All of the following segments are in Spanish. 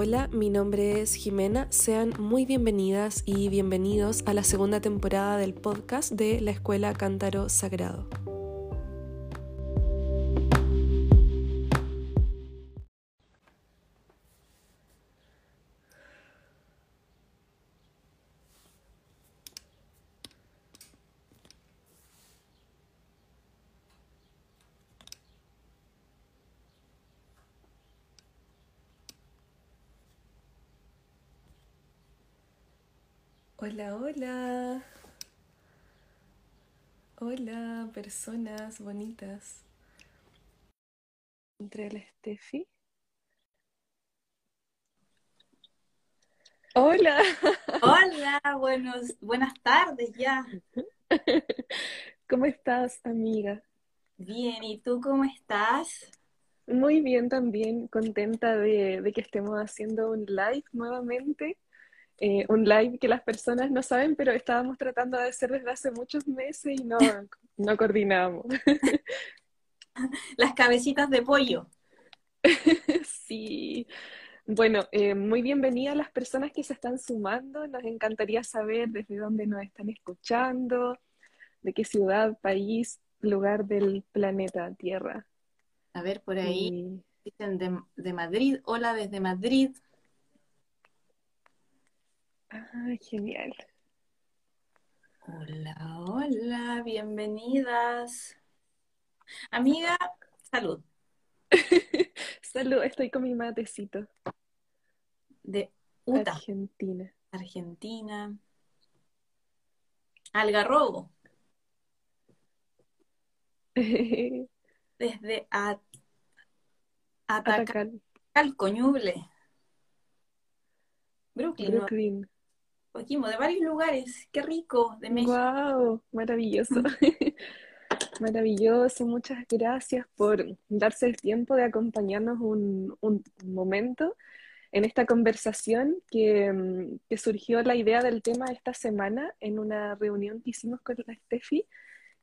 Hola, mi nombre es Jimena. Sean muy bienvenidas y bienvenidos a la segunda temporada del podcast de la Escuela Cántaro Sagrado. Hola, hola. Hola, personas bonitas. Entre la Steffi. Hola. Hola, buenos, buenas tardes ya. ¿Cómo estás, amiga? Bien, ¿y tú cómo estás? Muy bien también, contenta de, de que estemos haciendo un live nuevamente. Eh, un live que las personas no saben, pero estábamos tratando de hacer desde hace muchos meses y no, no coordinamos. Las cabecitas de pollo. Sí. Bueno, eh, muy bienvenida a las personas que se están sumando. Nos encantaría saber desde dónde nos están escuchando, de qué ciudad, país, lugar del planeta Tierra. A ver, por ahí dicen de, de Madrid. Hola desde Madrid. Ah, genial. Hola, hola, bienvenidas. Amiga, salud. Salud, estoy con mi matecito. De Utah, Argentina. Argentina. Algarrobo, desde At Brooklyn, ¿no? Brooklyn. Coquimbo, de varios lugares. Qué rico, de México. Wow, maravilloso. Maravilloso, muchas gracias por darse el tiempo de acompañarnos un, un momento en esta conversación que, mm, que surgió la idea del tema esta semana en una reunión que hicimos con la Steffi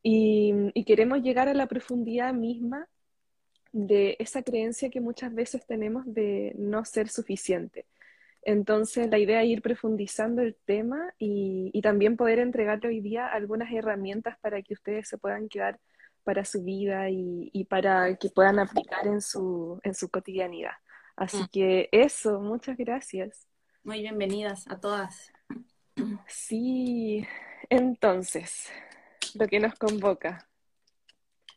y, y queremos llegar a la profundidad misma de esa creencia que muchas veces tenemos de no ser suficiente. Entonces, la idea es ir profundizando el tema y, y también poder entregarle hoy día algunas herramientas para que ustedes se puedan quedar para su vida y, y para que puedan aplicar en su, en su cotidianidad. Así Mm. que eso, muchas gracias. Muy bienvenidas a todas. Sí, entonces, lo que nos convoca.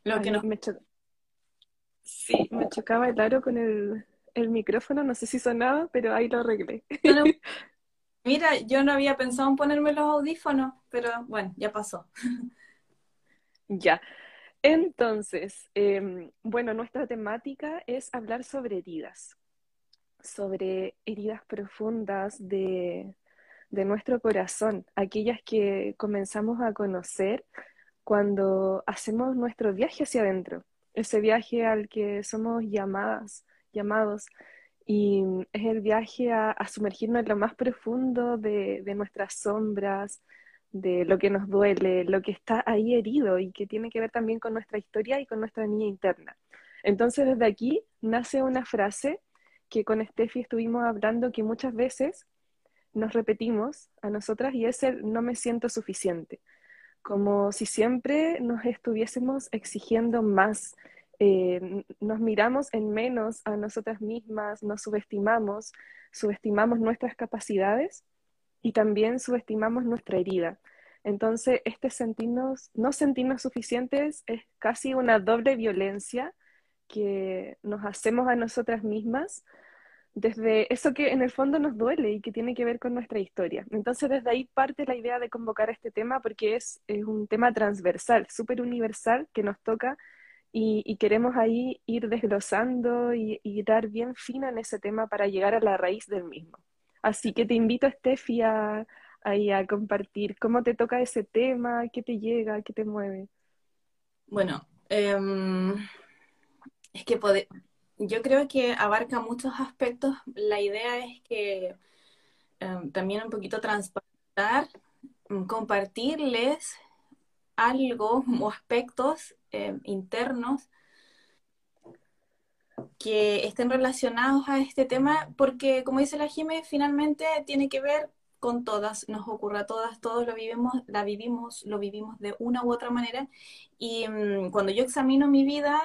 Lo que nos... me cho- Sí, me chocaba el aro con el, el micrófono, no sé si sonaba, pero ahí lo arreglé. Mira, yo no había pensado en ponerme los audífonos, pero bueno, ya pasó. Ya. Entonces, em, bueno, nuestra temática es hablar sobre heridas, sobre heridas profundas de, de nuestro corazón, aquellas que comenzamos a conocer cuando hacemos nuestro viaje hacia adentro, ese viaje al que somos llamadas, llamados, y es el viaje a, a sumergirnos en lo más profundo de, de nuestras sombras, de lo que nos duele, lo que está ahí herido y que tiene que ver también con nuestra historia y con nuestra niña interna. Entonces, desde aquí nace una frase que con Steffi estuvimos hablando que muchas veces nos repetimos a nosotras y es el no me siento suficiente como si siempre nos estuviésemos exigiendo más, eh, nos miramos en menos a nosotras mismas, nos subestimamos, subestimamos nuestras capacidades y también subestimamos nuestra herida. Entonces, este sentirnos, no sentirnos suficientes es casi una doble violencia que nos hacemos a nosotras mismas desde eso que en el fondo nos duele y que tiene que ver con nuestra historia. Entonces, desde ahí parte la idea de convocar este tema porque es, es un tema transversal, súper universal que nos toca y, queremos ahí ir desglosando y, dar bien fino en ese tema para llegar a la raíz del mismo. Así que te invito, Steffi, a, ahí a compartir cómo te toca ese tema, qué te llega, qué te mueve. Bueno, em, es que pode- yo creo que abarca muchos aspectos. La idea es que em, también un poquito transparentar, mm, compartirles algo o aspectos em, internos que estén relacionados a este tema, porque como dice la Jime, finalmente tiene que ver con todas, nos ocurre a todas, todos lo vivimos, la vivimos, lo vivimos de una u otra manera. Y mm, cuando yo examino mi vida,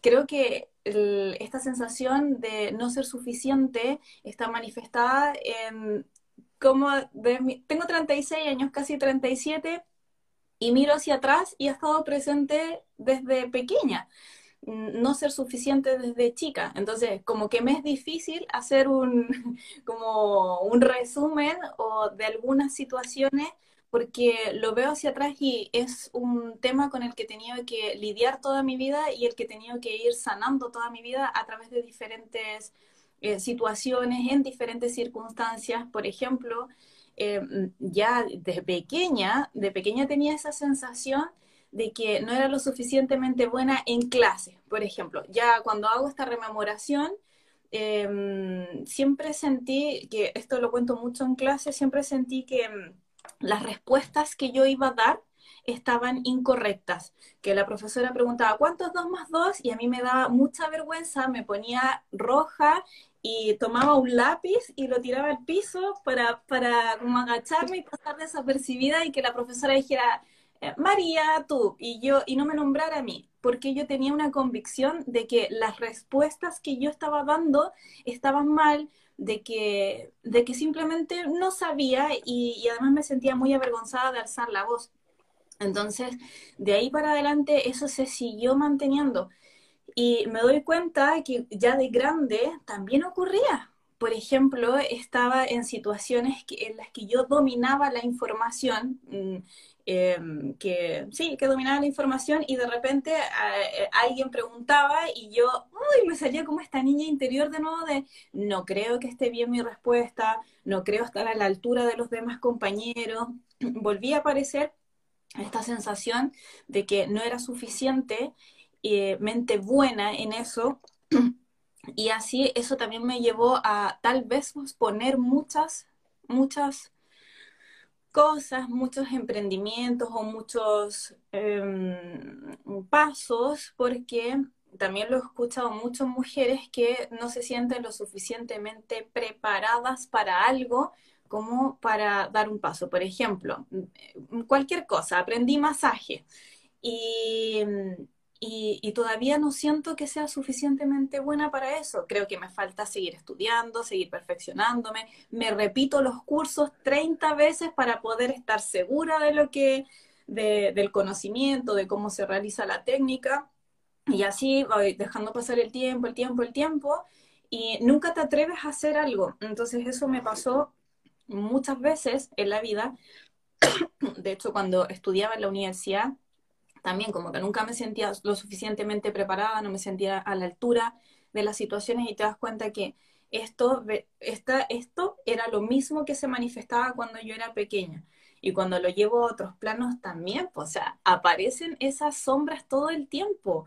creo que esta sensación de no ser suficiente está manifestada en como de tengo 36 años, casi 37, y miro hacia atrás y ha estado presente desde pequeña no ser suficiente desde chica. Entonces, como que me es difícil hacer un, como un resumen o de algunas situaciones porque lo veo hacia atrás y es un tema con el que he tenido que lidiar toda mi vida y el que he tenido que ir sanando toda mi vida a través de diferentes eh, situaciones, en diferentes circunstancias. Por ejemplo, eh, ya de pequeña, de pequeña tenía esa sensación de que no era lo suficientemente buena en clase, por ejemplo. Ya cuando hago esta rememoración, em, siempre sentí, que esto lo cuento mucho en clase, siempre sentí que em, las respuestas que yo iba a dar estaban incorrectas, que la profesora preguntaba, ¿cuántos dos más dos? Y a mí me daba mucha vergüenza, me ponía roja y tomaba un lápiz y lo tiraba al piso para, para como agacharme y pasar desapercibida y que la profesora dijera, eh, María, tú, y yo, y no me nombrara a mí, porque yo tenía una convicción de que las respuestas que yo estaba dando estaban mal, de que, de que simplemente no sabía y, y además me sentía muy avergonzada de alzar la voz. Entonces, de ahí para adelante eso se siguió manteniendo. Y me doy cuenta que ya de grande también ocurría. Por ejemplo, estaba en situaciones en las que yo dominaba la información, mm, Em, que sí, que dominaba la información y de repente eh, alguien preguntaba y yo, me salía como esta niña interior de nuevo de, no creo que esté bien mi respuesta, no creo estar a la altura de los demás compañeros. Volví a aparecer esta sensación de que no era suficiente eh, mente buena en eso. Y así eso también me llevó a tal vez poner muchas, muchas cosas, muchos emprendimientos o muchos em, pasos, porque también lo he escuchado muchas mujeres que no se sienten lo suficientemente preparadas para algo como para dar un paso. Por ejemplo, cualquier cosa, aprendí masaje y y, todavía no siento que sea suficientemente buena para eso. Creo que me falta seguir estudiando, seguir perfeccionándome. Me repito los cursos 30 veces para poder estar segura de lo que, del conocimiento, de cómo se realiza la técnica. Y así voy dejando pasar el tiempo, el tiempo, el tiempo, y nunca te atreves a hacer algo. Entonces eso me pasó muchas veces en la vida. De hecho, cuando estudiaba en la universidad, también como que nunca me sentía lo suficientemente preparada, no me sentía a la altura de las situaciones y te das cuenta que esto, esta, esto era lo mismo que se manifestaba cuando yo era pequeña. Y cuando lo llevo a otros planos también, pues, o sea, aparecen esas sombras todo el tiempo.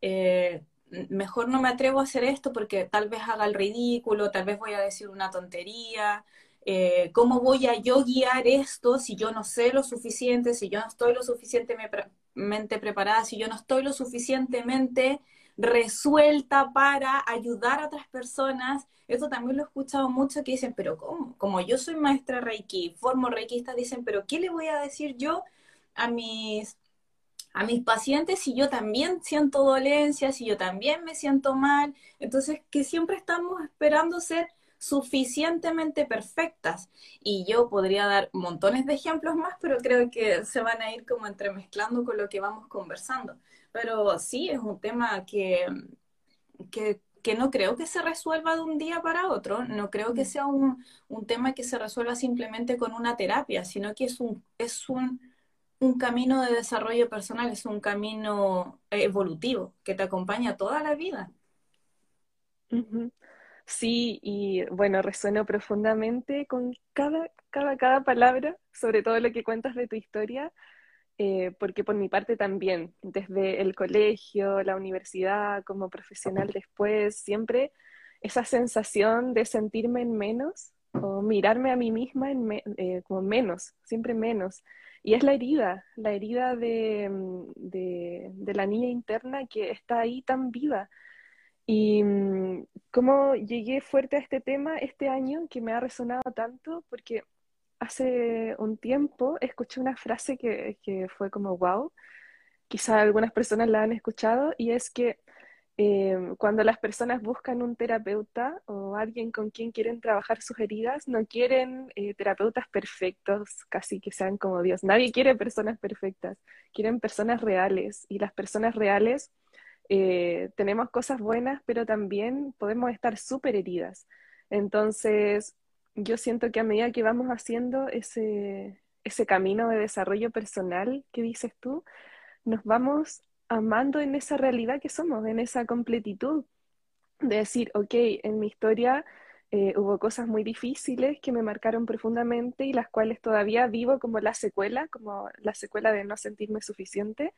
Eh, mejor no me atrevo a hacer esto porque tal vez haga el ridículo, tal vez voy a decir una tontería, eh, ¿cómo voy a yo guiar esto si yo no sé lo suficiente, si yo no estoy lo suficientemente preparada, si yo no estoy lo suficientemente resuelta para ayudar a otras personas? Esto también lo he escuchado mucho que dicen, pero ¿cómo? Como yo soy maestra Reiki, formo Reikista, dicen, pero ¿qué le voy a decir yo a mis a mis pacientes si yo también siento dolencia, si yo también me siento mal. Entonces, que siempre estamos esperando ser suficientemente perfectas. Y yo podría dar montones de ejemplos más, pero creo que se van a ir como entremezclando con lo que vamos conversando. Pero sí, es un tema que, que, no creo que se resuelva de un día para otro, no creo que mm. sea un, un tema que se resuelva simplemente con una terapia, sino que es un, es un, un camino de desarrollo personal, es un camino evolutivo que te acompaña toda la vida. Sí, y bueno, resueno profundamente con cada, cada, cada palabra, sobre todo lo que cuentas de tu historia, eh, porque por mi parte también, desde el colegio, la universidad, como profesional después, siempre esa sensación de sentirme en menos o mirarme a mí misma en eh, como menos, siempre menos. Y es la herida, la herida de, de, de la niña interna que está ahí tan viva Y mm, cómo llegué fuerte a este tema este año, que me ha resonado tanto, porque hace un tiempo escuché una frase que, que fue como wow, quizá algunas personas la han escuchado, y es que eh, cuando las personas buscan un terapeuta o alguien con quien quieren trabajar sus heridas, no quieren eh, terapeutas perfectos, casi que sean como Dios. Nadie quiere personas perfectas, quieren personas reales. Y las personas reales eh, tenemos cosas buenas, pero también podemos estar súper heridas. Entonces, yo siento que a medida que vamos haciendo ese, ese camino de desarrollo personal que dices tú, nos vamos amando en esa realidad que somos, en esa completitud, de decir, ok, en mi historia eh, hubo cosas muy difíciles que me marcaron profundamente y las cuales todavía vivo como la secuela, como la secuela de no sentirme suficiente,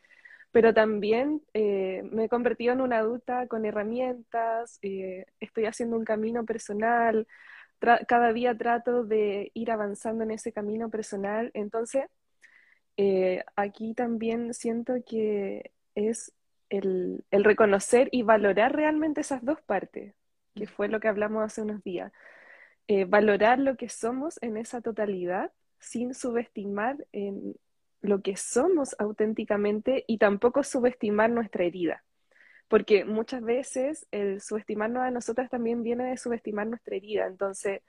pero también eh, me he convertido en una adulta con herramientas, eh, estoy haciendo un camino personal, cada día trato de ir avanzando en ese camino personal, entonces aquí también siento que es el, reconocer y valorar realmente esas dos partes, que mm. fue lo que hablamos hace unos días. Eh, valorar lo que somos en esa totalidad sin subestimar en lo que somos auténticamente y tampoco subestimar nuestra herida. Porque muchas veces el subestimarnos a nosotras también viene de subestimar nuestra herida. Entonces,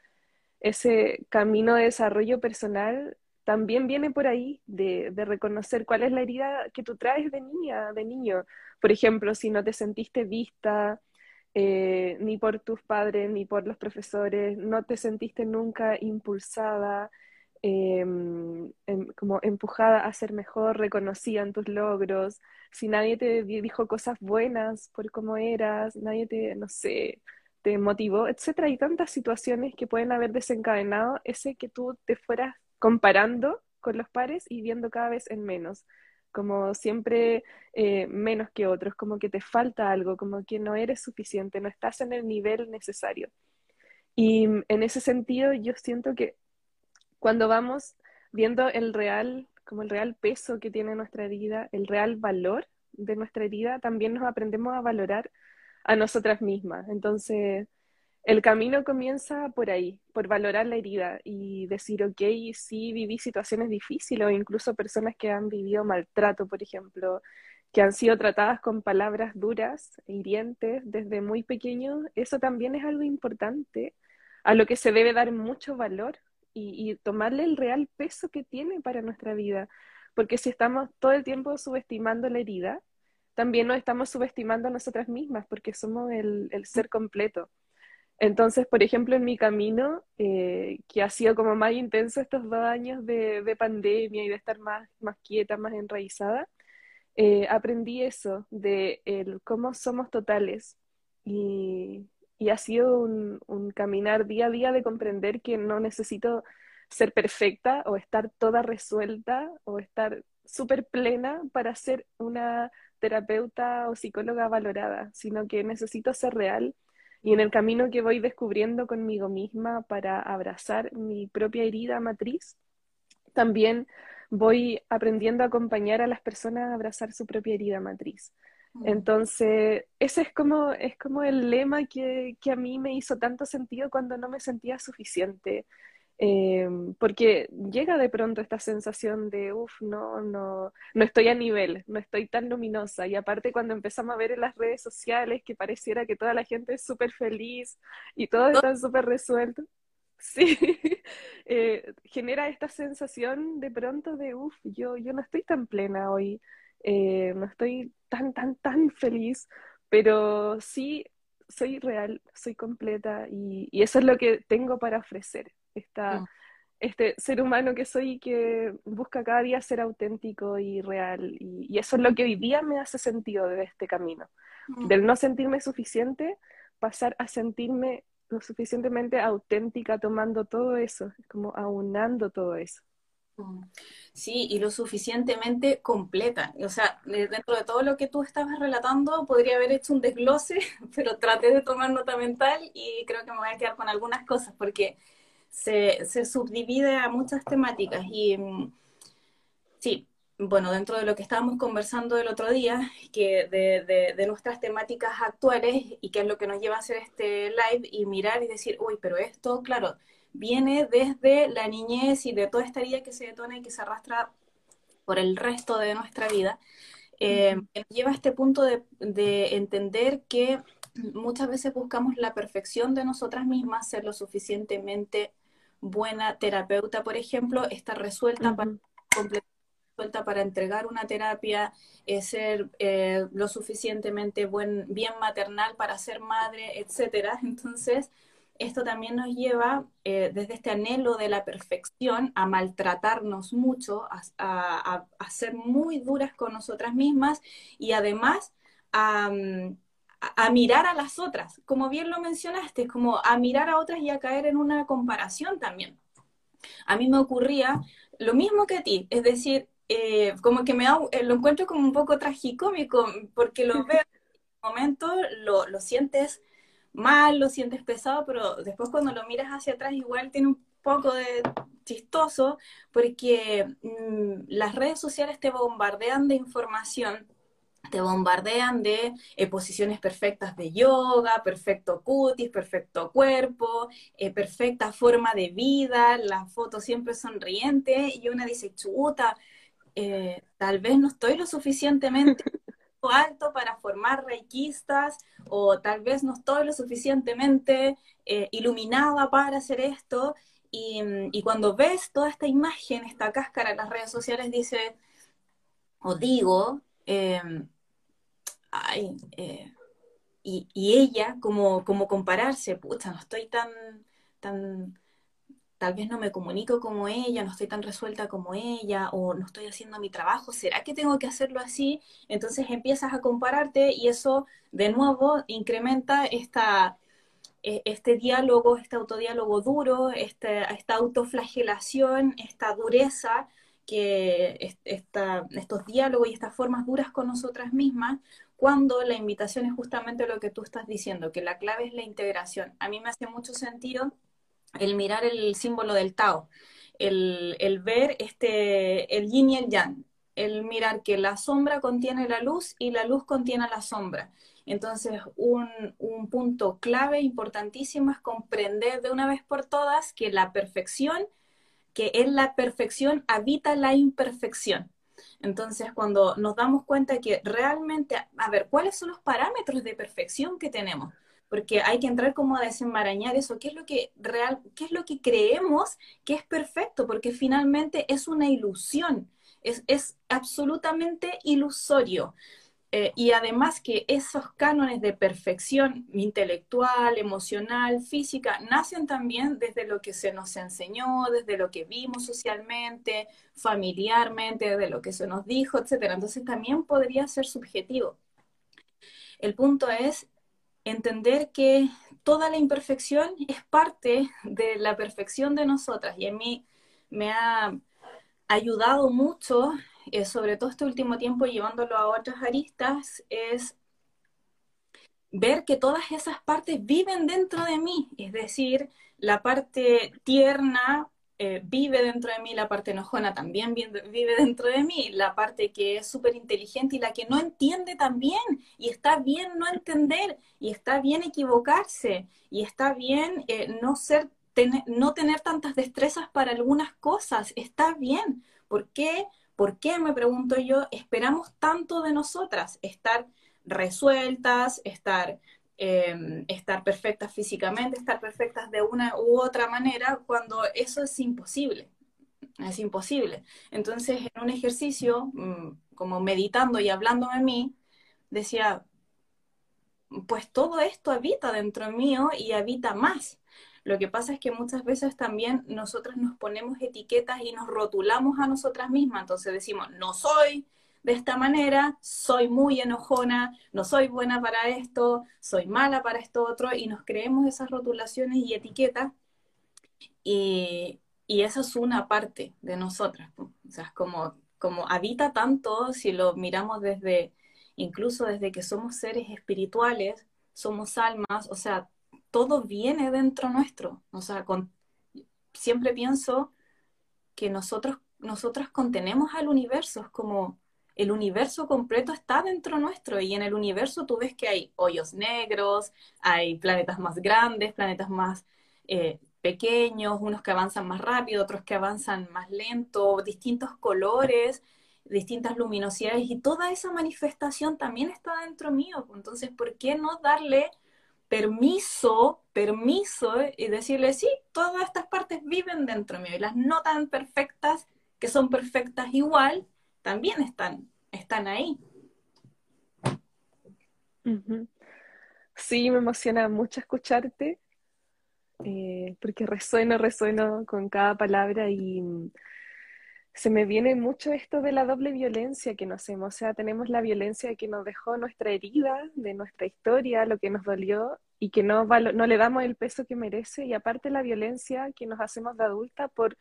ese camino de desarrollo personal también viene por ahí de, reconocer cuál es la herida que tú traes de niña, de niño. Por ejemplo, si no te sentiste vista eh, ni por tus padres ni por los profesores, no te sentiste nunca impulsada, em, em, como empujada a ser mejor, reconocida tus logros, si nadie te dijo cosas buenas por cómo eras, nadie te, no sé, te motivó, etcétera, hay tantas situaciones que pueden haber desencadenado ese que tú te fueras comparando con los pares y viendo cada vez en menos, como siempre eh, menos que otros, como que te falta algo, como que no eres suficiente, no estás en el nivel necesario. Y en ese sentido yo siento que cuando vamos viendo el real, como el real peso que tiene nuestra herida, el real valor de nuestra herida, también nos aprendemos a valorar a nosotras mismas. Entonces, el camino comienza por ahí, por valorar la herida y decir, ok, sí viví situaciones difíciles o incluso personas que han vivido maltrato, por ejemplo, que han sido tratadas con palabras duras, e hirientes desde muy pequeños, eso también es algo importante a lo que se debe dar mucho valor y, y tomarle el real peso que tiene para nuestra vida. Porque si estamos todo el tiempo subestimando la herida, también nos estamos subestimando a nosotras mismas porque somos el, ser completo. Entonces, por ejemplo, en mi camino, eh, que ha sido como más intenso estos dos años de, pandemia y de estar más, más quieta, más enraizada, eh, aprendí eso, de el cómo somos totales. Y, y ha sido un, caminar día a día de comprender que no necesito ser perfecta o estar toda resuelta o estar súper plena para ser una terapeuta o psicóloga valorada, sino que necesito ser real y en el camino que voy descubriendo conmigo misma para abrazar mi propia herida matriz, también voy aprendiendo a acompañar a las personas a abrazar su propia herida matriz. Entonces, ese es como, es como el lema que, que a mí me hizo tanto sentido cuando no me sentía suficiente, Em, porque llega de pronto esta sensación de, uff, no, no, no estoy a nivel, no estoy tan luminosa. Y aparte cuando empezamos a ver en las redes sociales que pareciera que toda la gente es súper feliz y todo está súper resuelto, sí, eh, genera esta sensación de pronto de, uff, yo, yo no estoy tan plena hoy, eh, no estoy tan, tan, tan feliz, pero sí soy real, soy completa y, y eso es lo que tengo para ofrecer esta, mm. este ser humano que soy y que busca cada día ser auténtico y real. Y, eso es lo que hoy día me hace sentido de este camino. Mm. Del no sentirme suficiente, pasar a sentirme lo suficientemente auténtica tomando todo eso, como aunando todo eso. Sí, y lo suficientemente completa. O sea, dentro de todo lo que tú estabas relatando, podría haber hecho un desglose, pero traté de tomar nota mental y creo que me voy a quedar con algunas cosas, porque se, subdivide a muchas temáticas y mm, sí, bueno, dentro de lo que estábamos conversando el otro día, que de, de, nuestras temáticas actuales y que es lo que nos lleva a hacer este live y mirar y decir, uy, pero esto, claro, viene desde la niñez y de toda esta herida que se detona y que se arrastra por el resto de nuestra vida, eh, lleva a este punto de, de entender que muchas veces buscamos la perfección de nosotras mismas, ser lo suficientemente buena terapeuta, por ejemplo, estar resuelta para resuelta para entregar una terapia, eh, ser eh, lo suficientemente buen, bien maternal para ser madre, etcétera. Entonces, esto también nos lleva eh, desde este anhelo de la perfección a maltratarnos mucho, a, a, ser muy duras con nosotras mismas y además a, a, mirar a las otras, como bien lo mencionaste, como a mirar a otras y a caer en una comparación también. A mí me ocurría lo mismo que a ti, es decir, eh, como que me eh, lo encuentro como un poco tragicómico, porque lo veo en un momento, lo, lo sientes mal, lo sientes pesado, pero después cuando lo miras hacia atrás igual tiene un poco de chistoso, porque mm, las redes sociales te bombardean de información te bombardean de eh, posiciones perfectas de yoga, perfecto cutis, perfecto cuerpo, eh, perfecta forma de vida, las fotos siempre sonrientes y una dice, chuta, eh, tal vez no estoy lo suficientemente alto para formar reikistas o tal vez no estoy lo suficientemente iluminada para hacer esto. Y, y, cuando ves toda esta imagen, esta cáscara en las redes sociales, dice, o digo, ay, eh, y, ella, como, como compararse, pucha, no estoy tan, tan, tal vez no me comunico como ella, no estoy tan resuelta como ella, o no estoy haciendo mi trabajo, ¿será que tengo que hacerlo así? Entonces empiezas a compararte y eso de nuevo incrementa esta, e, este diálogo, este autodiálogo duro, este, esta autoflagelación, esta dureza que estos diálogos y estas formas duras con nosotras mismas cuando la invitación es justamente lo que tú estás diciendo, que la clave es la integración. A mí me hace mucho sentido el mirar el símbolo del Tao, el, ver este, el yin y el yang, el mirar que la sombra contiene la luz y la luz contiene la sombra. Entonces, un, un, punto clave importantísimo es comprender de una vez por todas que la perfección, que en la perfección habita la imperfección. Entonces, cuando nos damos cuenta que realmente, a ver, ¿cuáles son los parámetros de perfección que tenemos? Porque hay que entrar como a desenmarañar eso, qué es lo que real, qué es lo que creemos que es perfecto, porque finalmente es una ilusión, es, es absolutamente ilusorio. Eh, y además que esos cánones de perfección intelectual, emocional, física, nacen también desde lo que se nos enseñó, desde lo que vimos socialmente, familiarmente, de lo que se nos dijo, etc. Entonces también podría ser subjetivo. El punto es entender que toda la imperfección es parte de la perfección de nosotras y a mí me ha ayudado mucho eh, sobre todo este último tiempo llevándolo a otras aristas, es ver que todas esas partes viven dentro de mí, es decir, la parte tierna eh, vive dentro de mí, la parte enojona también vive dentro de mí, la parte que es súper inteligente y la que no entiende también, y está bien no entender, y está bien equivocarse, y está bien eh, no ser no tener tantas destrezas para algunas cosas, está bien. ¿Por qué? ¿Por qué, me pregunto yo, esperamos tanto de nosotras? Estar resueltas, estar, em, estar perfectas físicamente, estar perfectas de una u otra manera, cuando eso es imposible. Es imposible. Entonces, en un ejercicio, mm, como meditando y hablando a mí, decía, pues todo esto habita dentro mío y habita más. Lo que pasa es que muchas veces también nosotras nos ponemos etiquetas y nos rotulamos a nosotras mismas. Entonces decimos, no soy de esta manera, soy muy enojona, no soy buena para esto, soy mala para esto otro, y nos creemos esas rotulaciones y etiquetas. Y, y eso es una parte de nosotras. O sea, es como, como habita tanto si lo miramos desde, incluso desde que somos seres espirituales, somos almas, o sea, todo viene dentro nuestro. O sea, con, siempre pienso que nosotros nosotras contenemos al universo, es como el universo completo está dentro nuestro y en el universo tú ves que hay hoyos negros, hay planetas más grandes, planetas más eh, pequeños, unos que avanzan más rápido, otros que avanzan más lento, distintos colores, distintas luminosidades y toda esa manifestación también está dentro mío. Entonces, ¿por qué no darle permiso, permiso y decirle, sí, todas estas partes viven dentro mío y las no tan perfectas, que son perfectas igual, también están, están ahí. Sí, me emociona mucho escucharte, eh, porque resueno, resueno con cada palabra y mm, se me viene mucho esto de la doble violencia que nos hacemos. O sea, tenemos la violencia que nos dejó nuestra herida, de nuestra historia, lo que nos dolió, y que no, no le damos el peso que merece, y aparte la violencia que nos hacemos de adulta por,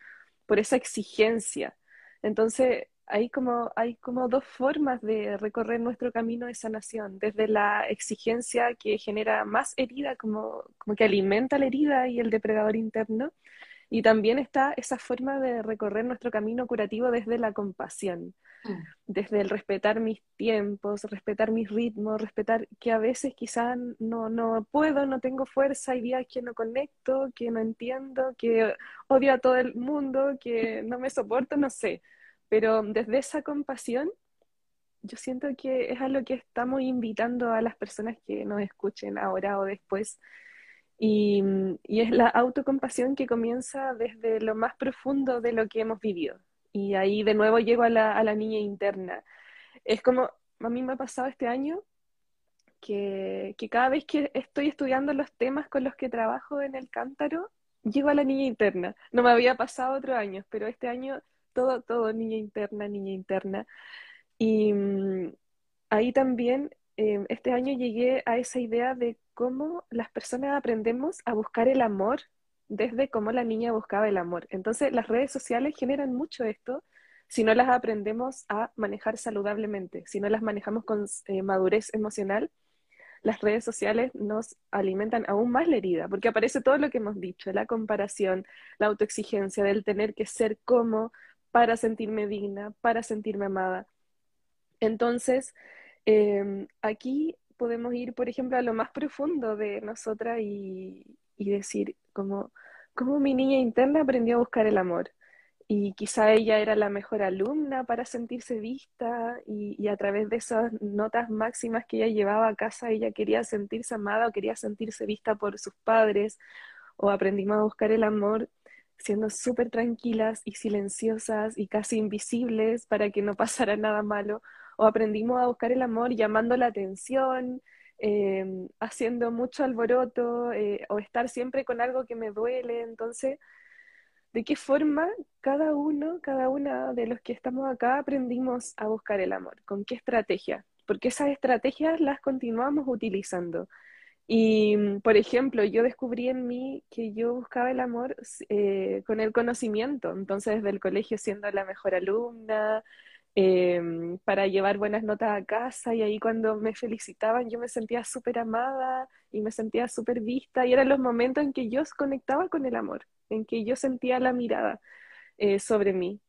por esa exigencia. Entonces, hay como, hay como dos formas de recorrer nuestro camino de sanación, desde la exigencia que genera más herida, como, como que alimenta la herida y el depredador interno, y también está esa forma de recorrer nuestro camino curativo desde la compasión, mm. desde el respetar mis tiempos, respetar mis ritmos, respetar que a veces quizás no, no puedo, no tengo fuerza, hay días que no conecto, que no entiendo, que odio a todo el mundo, que no me soporto, no sé pero desde esa compasión, yo siento que es a lo que estamos invitando a las personas que nos escuchen ahora o después. Y, es la autocompasión que comienza desde lo más profundo de lo que hemos vivido. Y ahí de nuevo llego a la, a la niña interna. Es como, a mí me ha pasado este año que, que, cada vez que estoy estudiando los temas con los que trabajo en el cántaro, llego a la niña interna. No me había pasado otro año, pero este año todo, todo niña interna, niña interna. Y mm, ahí también, em, este año llegué a esa idea de cómo las personas aprendemos a buscar el amor desde cómo la niña buscaba el amor. Entonces, las redes sociales generan mucho esto si no las aprendemos a manejar saludablemente, si no las manejamos con eh, madurez emocional, las redes sociales nos alimentan aún más la herida, porque aparece todo lo que hemos dicho, la comparación, la autoexigencia del tener que ser como para sentirme digna, para sentirme amada. Entonces, em, aquí podemos ir, por ejemplo, a lo más profundo de nosotras y, decir, como, cómo mi niña interna aprendió a buscar el amor. Y quizá ella era la mejor alumna para sentirse vista y, y, a través de esas notas máximas que ella llevaba a casa, ella quería sentirse amada o quería sentirse vista por sus padres o aprendimos a buscar el amor siendo súper tranquilas y silenciosas y casi invisibles para que no pasara nada malo, o aprendimos a buscar el amor llamando la atención, em, haciendo mucho alboroto, eh, o estar siempre con algo que me duele. Entonces, ¿de qué forma cada uno, cada una de los que estamos acá aprendimos a buscar el amor? ¿Con qué estrategia? Porque esas estrategias las continuamos utilizando. Y, mm, por ejemplo, yo descubrí en mí que yo buscaba el amor eh, con el conocimiento, entonces desde el colegio siendo la mejor alumna, em, para llevar buenas notas a casa y ahí cuando me felicitaban yo me sentía súper amada y me sentía súper vista y eran los momentos en que yo conectaba con el amor, en que yo sentía la mirada eh, sobre mí.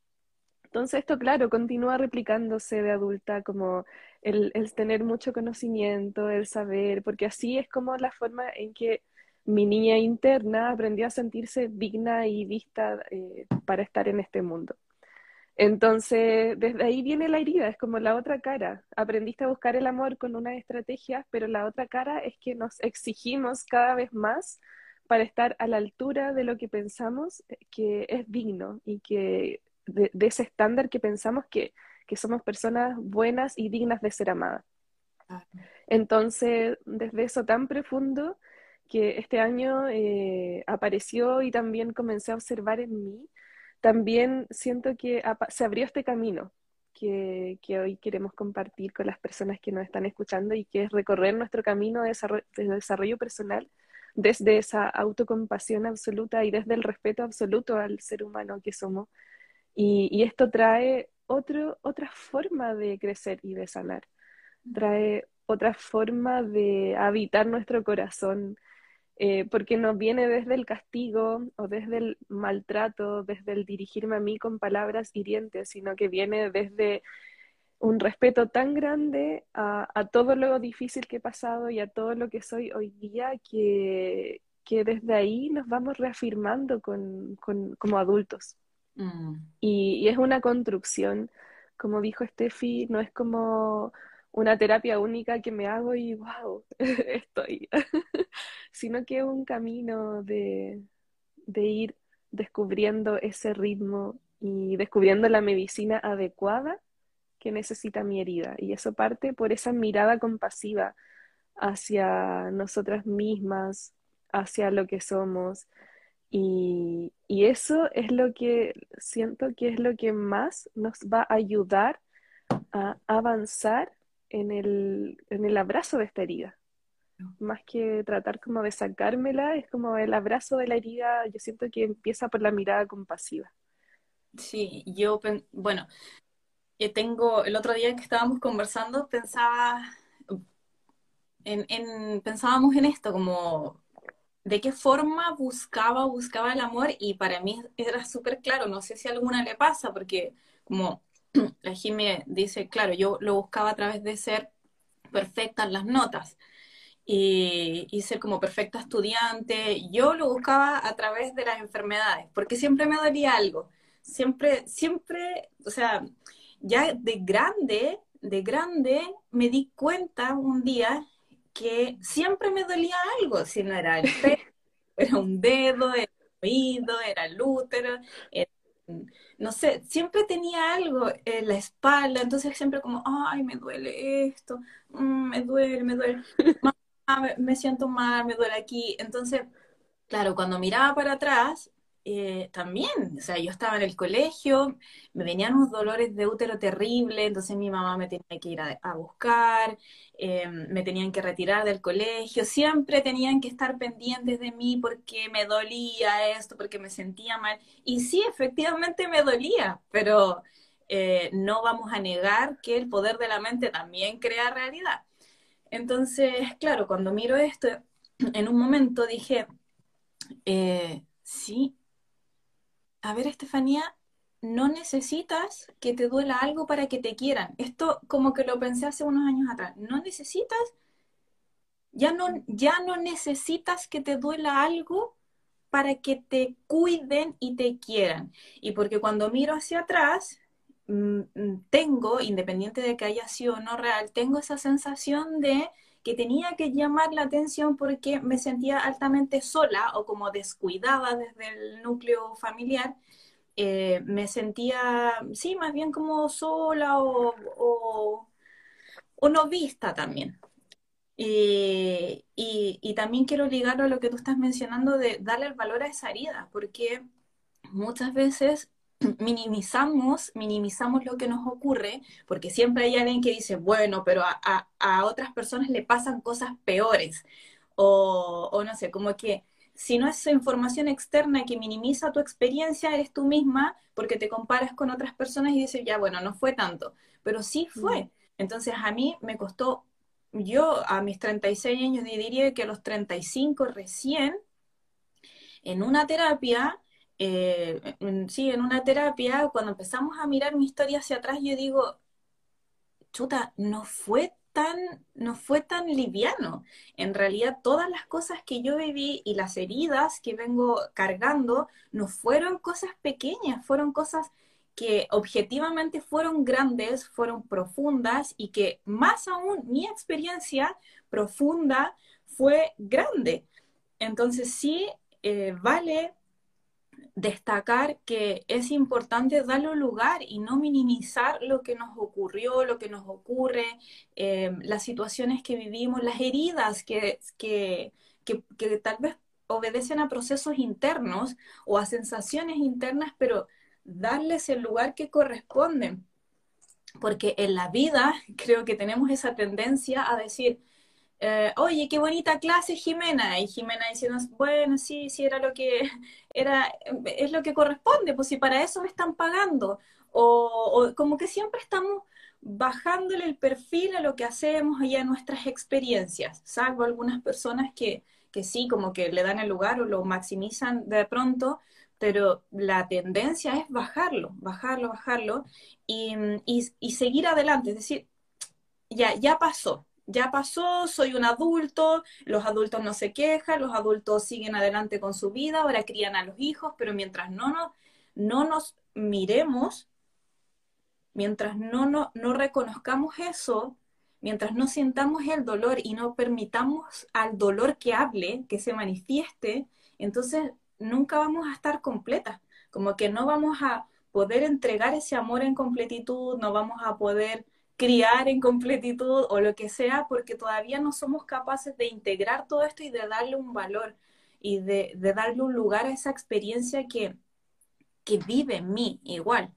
Entonces esto, claro, continúa replicándose de adulta como el, tener mucho conocimiento, el saber, porque así es como la forma en que mi niña interna aprendió a sentirse digna y vista eh, para estar en este mundo. Entonces, desde ahí viene la herida, es como la otra cara. Aprendiste a buscar el amor con una estrategia, pero la otra cara es que nos exigimos cada vez más para estar a la altura de lo que pensamos eh, que es digno y que de, ese estándar que pensamos que, somos personas buenas y dignas de ser amadas. Entonces, desde eso tan profundo que este año eh, apareció y también comencé a observar en mí, también siento que se abrió este camino que, hoy queremos compartir con las personas que nos están escuchando y que es recorrer nuestro camino de desarrollo personal desde esa autocompasión absoluta y desde el respeto absoluto al ser humano que somos y, esto trae otro, otra forma de crecer y de sanar. Trae otra forma de habitar nuestro corazón eh, porque no viene desde el castigo o desde el maltrato, desde el dirigirme a mí con palabras hirientes, sino que viene desde un respeto tan grande a, todo lo difícil que he pasado y a todo lo que soy hoy día que, que desde ahí nos vamos reafirmando como adultos. Mm. Y, es una construcción, como dijo Steffi, no es como una terapia única que me hago y wow, estoy, sino que es un camino de, ir descubriendo ese ritmo y descubriendo la medicina adecuada que necesita mi herida. Y eso parte por esa mirada compasiva hacia nosotras mismas, hacia lo que somos. Y, y, eso es lo que siento que es lo que más nos va a ayudar a avanzar en el, en el abrazo de esta herida. Más que tratar como de sacármela, es como el abrazo de la herida, yo siento que empieza por la mirada compasiva. Sí, yo, bueno, eh, tengo, el otro día que estábamos conversando, pensaba, en, en, pensábamos en esto, como de qué forma buscaba, buscaba el amor, y para mí era súper claro, no sé si a alguna le pasa, porque como la Jimmy dice, claro, yo lo buscaba a través de ser perfecta en las notas y, ser como perfecta estudiante. Yo lo buscaba a través de las enfermedades, porque siempre me dolía algo. Siempre, siempre, o sea, ya de grande, de grande, me di cuenta un día que siempre me dolía algo, si no era el pelo, era un dedo, era el oído, era el útero, era no sé, siempre tenía algo en la espalda, entonces siempre como, ay, me duele esto, mm, me duele, me duele, me siento mal, me duele aquí. Entonces, claro, cuando miraba para atrás, eh, también, o sea, yo estaba en el colegio, me venían unos dolores de útero terribles, entonces mi mamá me tenía que ir a, buscar, em, me tenían que retirar del colegio, siempre tenían que estar pendientes de mí porque me dolía esto, porque me sentía mal. Y sí, efectivamente me dolía, pero eh, no vamos a negar que el poder de la mente también crea realidad. Entonces, claro, cuando miro esto, en un momento dije, eh, sí, a ver, Estefanía, no necesitas que te duela algo para que te quieran. Esto como que lo pensé hace unos años atrás. No necesitas, ya no, ya no necesitas que te duela algo para que te cuiden y te quieran. Y porque cuando miro hacia atrás, mm, mm, tengo, independiente de que haya sido o no real, tengo esa sensación de que tenía que llamar la atención porque me sentía altamente sola o como descuidada desde el núcleo familiar. Eh, me sentía, sí, más bien como sola o, o, no vista también. y, y, también quiero ligarlo a lo que tú estás mencionando de darle el valor a esa herida, porque muchas veces minimizamos, minimizamos lo que nos ocurre, porque siempre hay alguien que dice, bueno, pero a, a, otras personas le pasan cosas peores, o, o, no sé, como que si no es información externa que minimiza tu experiencia, eres tú misma, porque te comparas con otras personas y dices, ya, bueno, no fue tanto, pero sí fue. Entonces a mí me costó, yo a mis 36 años diría que a los 35 recién, en una terapia, eh, sí, en una terapia, cuando empezamos a mirar mi historia hacia atrás, yo digo, chuta, no fue tan, no fue tan liviano. En realidad, todas las cosas que yo viví y las heridas que vengo cargando no fueron cosas pequeñas, fueron cosas que objetivamente fueron grandes, fueron profundas y que más aún mi experiencia profunda fue grande. Entonces sí, eh, vale destacar que es importante darle lugar y no minimizar lo que nos ocurrió, lo que nos ocurre, eh, las situaciones que vivimos, las heridas que, que, que, tal vez obedecen a procesos internos o a sensaciones internas, pero darles el lugar que corresponden. Porque en la vida creo que tenemos esa tendencia a decir, eh, oye, qué bonita clase, Jimena. Y Jimena diciendo, bueno, sí, sí, era lo que, era, es lo que corresponde, pues si para eso me están pagando. O, como que siempre estamos bajándole el perfil a lo que hacemos y a nuestras experiencias, salvo algunas personas que, que sí, como que le dan el lugar o lo maximizan de pronto, pero la tendencia es bajarlo, bajarlo, bajarlo y, y, seguir adelante, es decir, ya, ya pasó, ya pasó, soy un adulto, los adultos no se quejan, los adultos siguen adelante con su vida, ahora crían a los hijos, pero mientras no nos, no nos miremos, mientras no, no, no reconozcamos eso, mientras no sintamos el dolor y no permitamos al dolor que hable, que se manifieste, entonces nunca vamos a estar completas, como que no vamos a poder entregar ese amor en completitud, no vamos a poder criar en completitud o lo que sea, porque todavía no somos capaces de integrar todo esto y de darle un valor y de, darle un lugar a esa experiencia que, que vive en mí igual.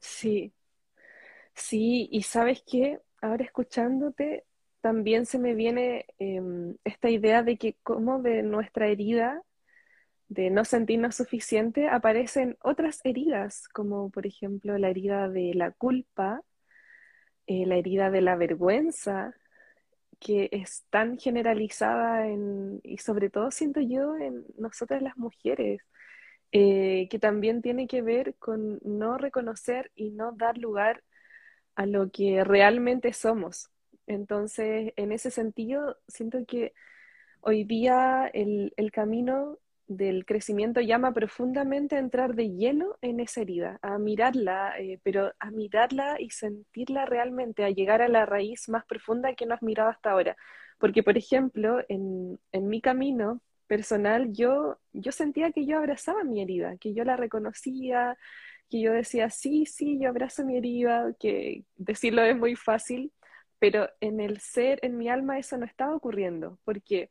Sí, sí, y sabes qué, ahora escuchándote, también se me viene em, esta idea de que como de nuestra herida de no sentirnos suficiente, aparecen otras heridas, como por ejemplo la herida de la culpa, eh, la herida de la vergüenza, que es tan generalizada en, y sobre todo siento yo en nosotras las mujeres, eh, que también tiene que ver con no reconocer y no dar lugar a lo que realmente somos. Entonces, en ese sentido, siento que hoy día el, el camino del crecimiento llama profundamente a entrar de lleno en esa herida, a mirarla, eh, pero a mirarla y sentirla realmente, a llegar a la raíz más profunda que no has mirado hasta ahora. Porque, por ejemplo, en, en mi camino personal, yo, yo sentía que yo abrazaba mi herida, que yo la reconocía, que yo decía, sí, sí, yo abrazo mi herida, que decirlo es muy fácil, pero en el ser, en mi alma, eso no estaba ocurriendo. ¿Por qué? porque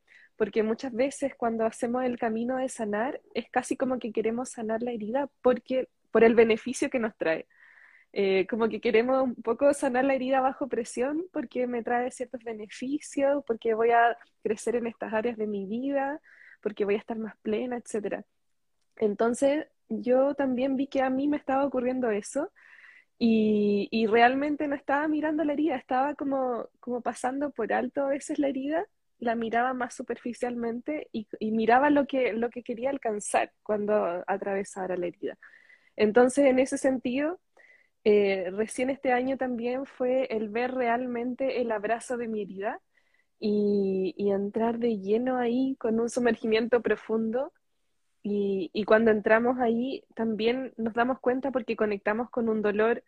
muchas veces cuando hacemos el camino de sanar es casi como que queremos sanar la herida porque por el beneficio que nos trae. Eh, como que queremos un poco sanar la herida bajo presión porque me trae ciertos beneficios, porque voy a crecer en estas áreas de mi vida, porque voy a estar más plena, etc. Entonces yo también vi que a mí me estaba ocurriendo eso y, y realmente no estaba mirando la herida, estaba como, como pasando por alto a veces la herida la miraba más superficialmente y, miraba lo que, lo que quería alcanzar cuando atravesara la herida. Entonces, en ese sentido, eh, recién este año también fue el ver realmente el abrazo de mi herida y, entrar de lleno ahí con un sumergimiento profundo. Y, y cuando entramos ahí, también nos damos cuenta porque conectamos con un dolor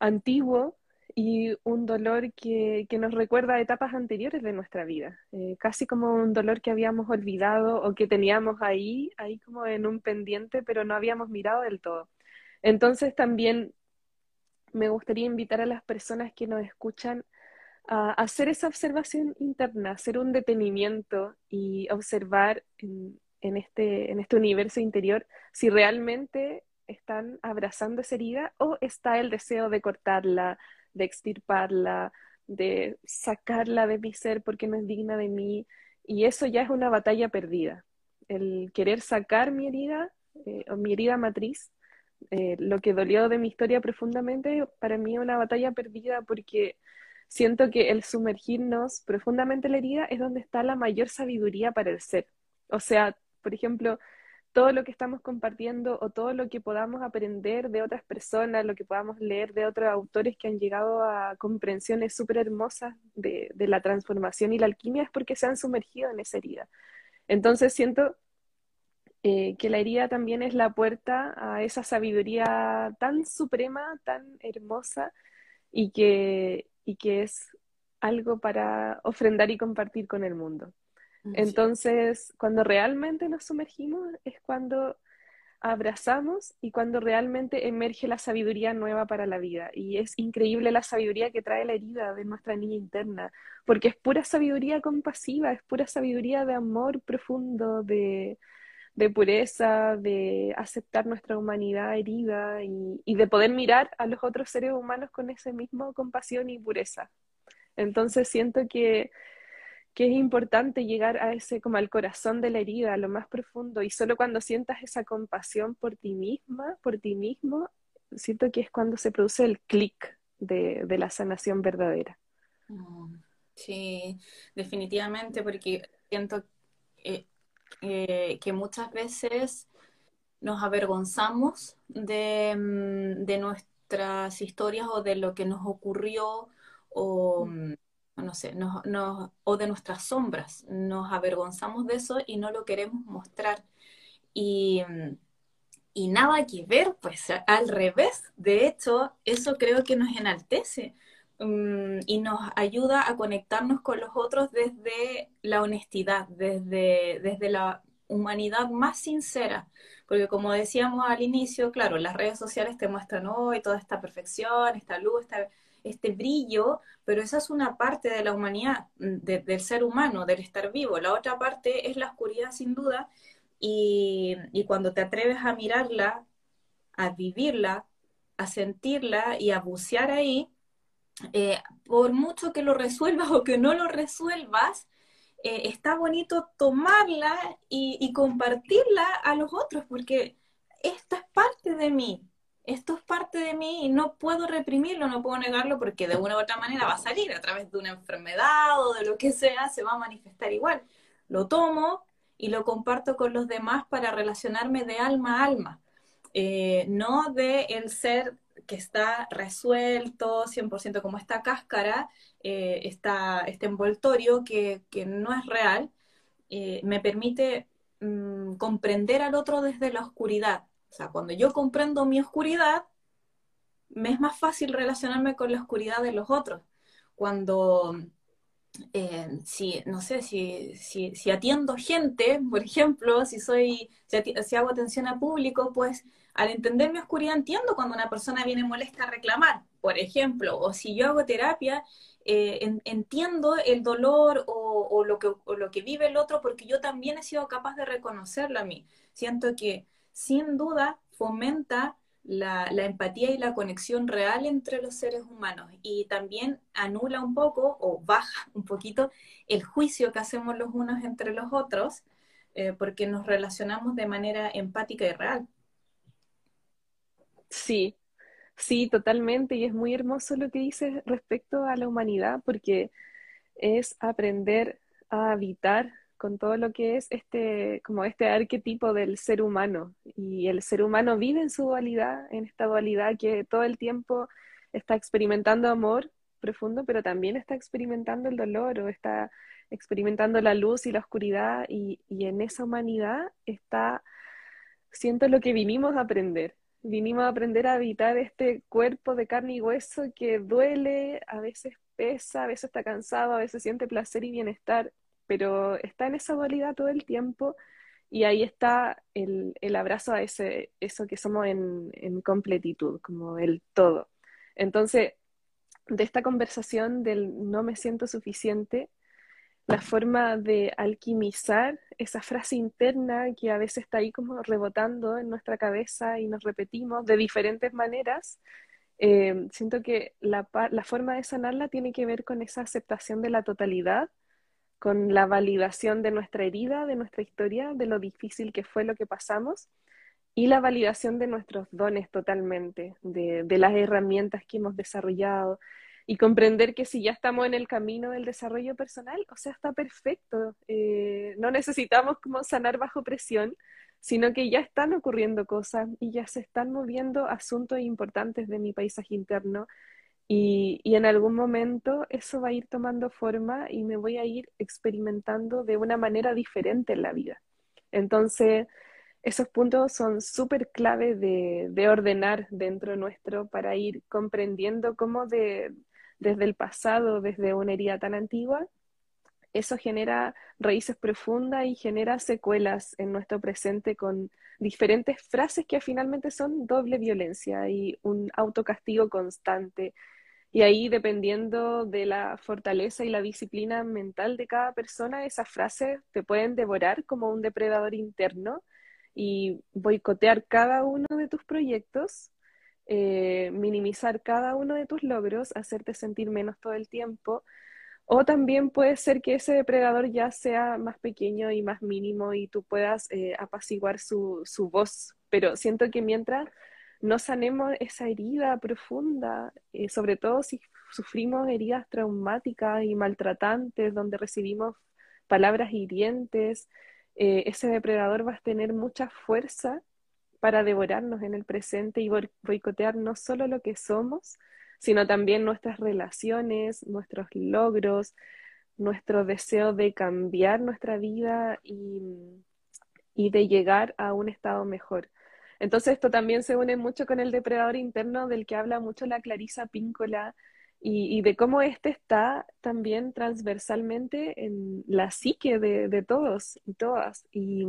antiguo y un dolor que, que, nos recuerda a etapas anteriores de nuestra vida, eh, casi como un dolor que habíamos olvidado o que teníamos ahí, ahí como en un pendiente, pero no habíamos mirado del todo. Entonces también me gustaría invitar a las personas que nos escuchan a hacer esa observación interna, hacer un detenimiento y observar en, en este, en este universo interior si realmente están abrazando esa herida o está el deseo de cortarla, de extirparla, de sacarla de mi ser porque no es digna de mí. Y eso ya es una batalla perdida. El querer sacar mi herida, eh, o mi herida matriz, eh, lo que dolió de mi historia profundamente, para mí es una batalla perdida porque siento que el sumergirnos profundamente en la herida es donde está la mayor sabiduría para el ser. O sea, por ejemplo, todo lo que estamos compartiendo o todo lo que podamos aprender de otras personas, lo que podamos leer de otros autores que han llegado a comprensiones súper hermosas de, la transformación y la alquimia es porque se han sumergido en esa herida. Entonces siento eh, que la herida también es la puerta a esa sabiduría tan suprema, tan hermosa y que es algo para ofrendar y compartir con el mundo. Entonces, cuando realmente nos sumergimos es cuando abrazamos y cuando realmente emerge la sabiduría nueva para la vida. Y es increíble la sabiduría que trae la herida de nuestra niña interna, porque es pura sabiduría compasiva, es pura sabiduría de amor profundo, de, pureza, de aceptar nuestra humanidad herida y, y de poder mirar a los otros seres humanos con ese mismo compasión y pureza. Entonces siento que que es importante llegar a ese, como al corazón de la herida, a lo más profundo, y solo cuando sientas esa compasión por ti misma, por ti mismo, siento que es cuando se produce el clic de, la sanación verdadera. Mm, Sí, definitivamente, porque siento eh, eh, que muchas veces nos avergonzamos de, mm, de, nuestras historias o de lo que nos ocurrió o, mm, no sé, o de nuestras sombras. Nos avergonzamos de eso y no lo queremos mostrar. Y, y nada que ver, pues al revés. De hecho, eso creo que nos enaltece Mm, y nos ayuda a conectarnos con los otros desde la honestidad, desde, desde la humanidad más sincera. Porque como decíamos al inicio, claro, las redes sociales te muestran hoy toda esta perfección, esta luz, este brillo, pero esa es una parte de la humanidad, mm, del ser humano, del estar vivo. La otra parte es la oscuridad sin duda y, y cuando te atreves a mirarla, a vivirla, a sentirla y a bucear ahí, eh, por mucho que lo resuelvas o que no lo resuelvas, eh, está bonito tomarla y, compartirla a los otros, porque esto es parte de mí, esto es parte de mí y no puedo reprimirlo, no puedo negarlo porque de una u otra manera va a salir a través de una enfermedad o de lo que sea, se va a manifestar igual. Lo tomo y lo comparto con los demás para relacionarme de alma a alma, eh, no de el ser que está resuelto 100% como esta cáscara, eh, este envoltorio que, no es real, eh, me permite mm, comprender al otro desde la oscuridad. O sea, cuando yo comprendo mi oscuridad, me es más fácil relacionarme con la oscuridad de los otros. Cuando, eh, si, no sé, si, si, atiendo gente, por ejemplo, si, soy, si hago atención a público, pues al entender mi oscuridad entiendo cuando una persona viene molesta a reclamar, por ejemplo, o si yo hago terapia, eh, entiendo el dolor o, lo que, lo que vive el otro porque yo también he sido capaz de reconocerlo a mí. Siento que sin duda fomenta la, empatía y la conexión real entre los seres humanos y también anula un poco o baja un poquito el juicio que hacemos los unos entre los otros eh, porque nos relacionamos de manera empática y real. Sí, sí, totalmente. Y es muy hermoso lo que dices respecto a la humanidad, porque es aprender a habitar con todo lo que es este, como este arquetipo del ser humano. Y el ser humano vive en su dualidad, en esta dualidad que todo el tiempo está experimentando amor profundo, pero también está experimentando el dolor o está experimentando la luz y la oscuridad. Y, y en esa humanidad está, siento lo que vinimos a aprender vinimos a aprender a habitar este cuerpo de carne y hueso que duele, a veces pesa, a veces está cansado, a veces siente placer y bienestar, pero está en esa dualidad todo el tiempo y ahí está el, abrazo a ese, eso que somos en, en completitud, como el todo. Entonces, de esta conversación del no me siento suficiente, la forma de alquimizar esa frase interna que a veces está ahí como rebotando en nuestra cabeza y nos repetimos de diferentes maneras, eh, siento que la, la, forma de sanarla tiene que ver con esa aceptación de la totalidad, con la validación de nuestra herida, de nuestra historia, de lo difícil que fue lo que pasamos y la validación de nuestros dones totalmente, de, las herramientas que hemos desarrollado, y comprender que si ya estamos en el camino del desarrollo personal, o sea, está perfecto. Eh, no necesitamos como sanar bajo presión, sino que ya están ocurriendo cosas y ya se están moviendo asuntos importantes de mi paisaje interno. Y, en algún momento eso va a ir tomando forma y me voy a ir experimentando de una manera diferente en la vida. Entonces, esos puntos son súper clave de, de, ordenar dentro nuestro para ir comprendiendo cómo de, desde el pasado, desde una herida tan antigua, eso genera raíces profundas y genera secuelas en nuestro presente con diferentes frases que finalmente son doble violencia y un autocastigo constante. Y ahí, dependiendo de la fortaleza y la disciplina mental de cada persona, esas frases te pueden devorar como un depredador interno y boicotear cada uno de tus proyectos eh, minimizar cada uno de tus logros, hacerte sentir menos todo el tiempo, o también puede ser que ese depredador ya sea más pequeño y más mínimo y tú puedas eh, apaciguar su, su voz, pero siento que mientras no sanemos esa herida profunda, eh, sobre todo si sufrimos heridas traumáticas y maltratantes, donde recibimos palabras hirientes, eh, ese depredador va a tener mucha fuerza para devorarnos en el presente y boicotear no solo lo que somos, sino también nuestras relaciones, nuestros logros, nuestro deseo de cambiar nuestra vida y, y de llegar a un estado mejor. Entonces esto también se une mucho con el depredador interno del que habla mucho la Clarisa Píncola y, de cómo este está también transversalmente en la psique de, todos y todas y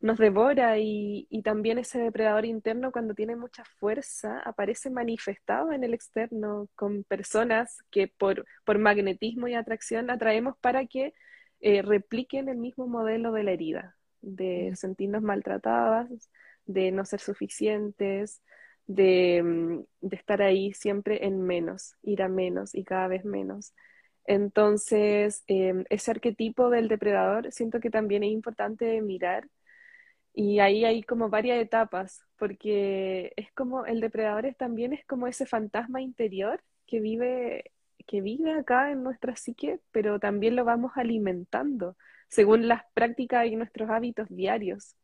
nos devora y, y, también ese depredador interno cuando tiene mucha fuerza aparece manifestado en el externo con personas que por, por magnetismo y atracción atraemos para que eh, repliquen el mismo modelo de la herida, de sentirnos maltratadas, de no ser suficientes, de, mm, de, estar ahí siempre en menos, ir a menos y cada vez menos. Entonces, em, ese arquetipo del depredador siento que también es importante mirar y ahí hay como varias etapas, porque es como el depredador es, también es como ese fantasma interior que vive, que vive acá en nuestra psique, pero también lo vamos alimentando según las prácticas y nuestros hábitos diarios.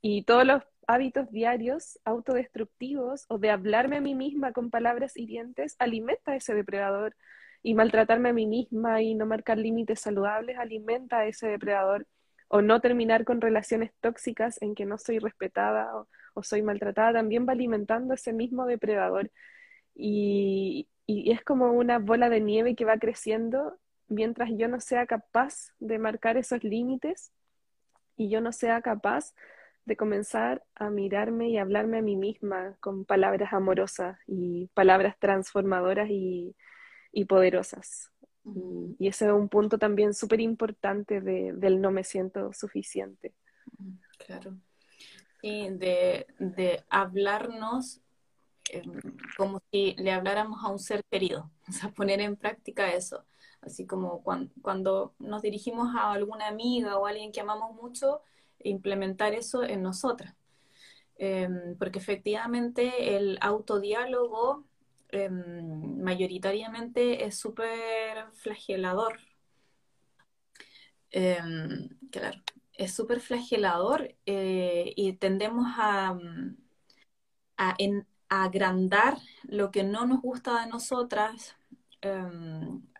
Y todos los hábitos diarios autodestructivos o de hablarme a mí misma con palabras hirientes alimenta a ese depredador y maltratarme a mí misma y no marcar límites saludables alimenta a ese depredador o no terminar con relaciones tóxicas en que no soy respetada o, soy maltratada también va alimentando ese mismo depredador y, y es como una bola de nieve que va creciendo mientras yo no sea capaz de marcar esos límites y yo no sea capaz de comenzar a mirarme y hablarme a mí misma con palabras amorosas y palabras transformadoras y, poderosas. Y, ese es un punto también súper importante de, del no me siento suficiente. Claro. Y de, de hablarnos em, como si le habláramos a un ser querido, o sea, poner en práctica eso. Así como cuando, cuando nos dirigimos a alguna amiga o alguien que amamos mucho, implementar eso en nosotras. Em, porque efectivamente el autodiálogo em, mayoritariamente es súper flagelador. Em, claro, es súper flagelador eh, y tendemos a, a, agrandar lo que no nos gusta de nosotras,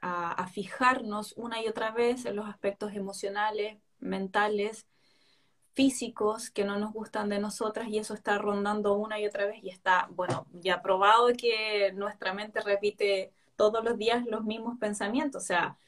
a, a, fijarnos una y otra vez en los aspectos emocionales, mentales físicos que no nos gustan de nosotras y eso está rondando una y otra vez y está, bueno, ya probado que nuestra mente repite todos los días los mismos pensamientos, o sea,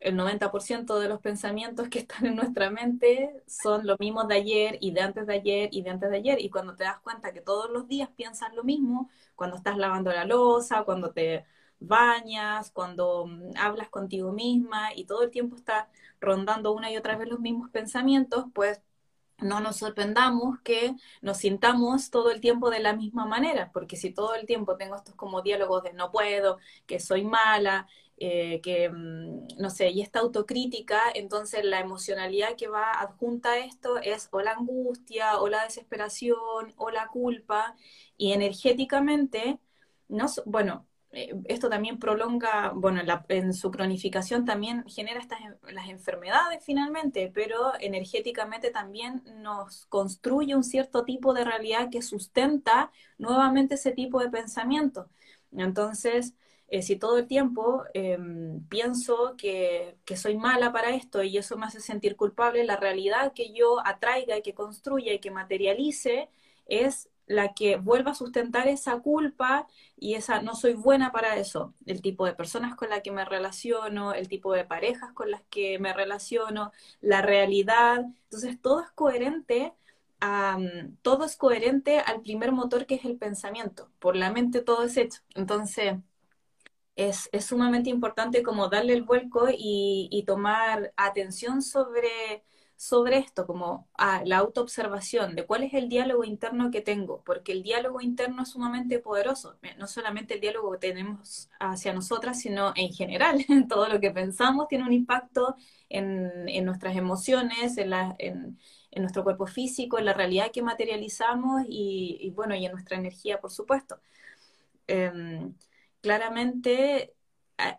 el 90% de los pensamientos que están en nuestra mente son los mismos de ayer y de antes de ayer y de antes de ayer. Y cuando te das cuenta que todos los días piensas lo mismo, cuando estás lavando la losa, cuando te bañas, cuando mm, hablas contigo misma y todo el tiempo está rondando una y otra vez los mismos pensamientos, pues no nos sorprendamos que nos sintamos todo el tiempo de la misma manera, porque si todo el tiempo tengo estos como diálogos de no puedo, que soy mala, eh, que mm, no sé, y esta autocrítica, entonces la emocionalidad que va adjunta a esto es o la angustia, o la desesperación, o la culpa, y energéticamente, no, bueno, esto también prolonga, bueno, en su cronificación también genera estas las enfermedades finalmente, pero energéticamente también nos construye un cierto tipo de realidad que sustenta nuevamente ese tipo de pensamiento. Entonces, eh, si todo el tiempo em, pienso que, que, soy mala para esto y eso me hace sentir culpable, la realidad que yo atraiga y que construya y que materialice es la que vuelva a sustentar esa culpa y esa no soy buena para eso. El tipo de personas con las que me relaciono, el tipo de parejas con las que me relaciono, la realidad. Entonces todo es coherente. todo es coherente al primer motor que es el pensamiento. Por la mente todo es hecho. Entonces, es, sumamente importante como darle el vuelco y tomar atención sobre sobre esto, como a la autoobservación de cuál es el diálogo interno que tengo, porque el diálogo interno es sumamente poderoso, eh, no solamente el diálogo que tenemos hacia nosotras, sino en general, en todo lo que pensamos tiene un impacto en, nuestras emociones, en, la, en, nuestro cuerpo físico, en la realidad que materializamos y, bueno, y en nuestra energía, por supuesto. Em, claramente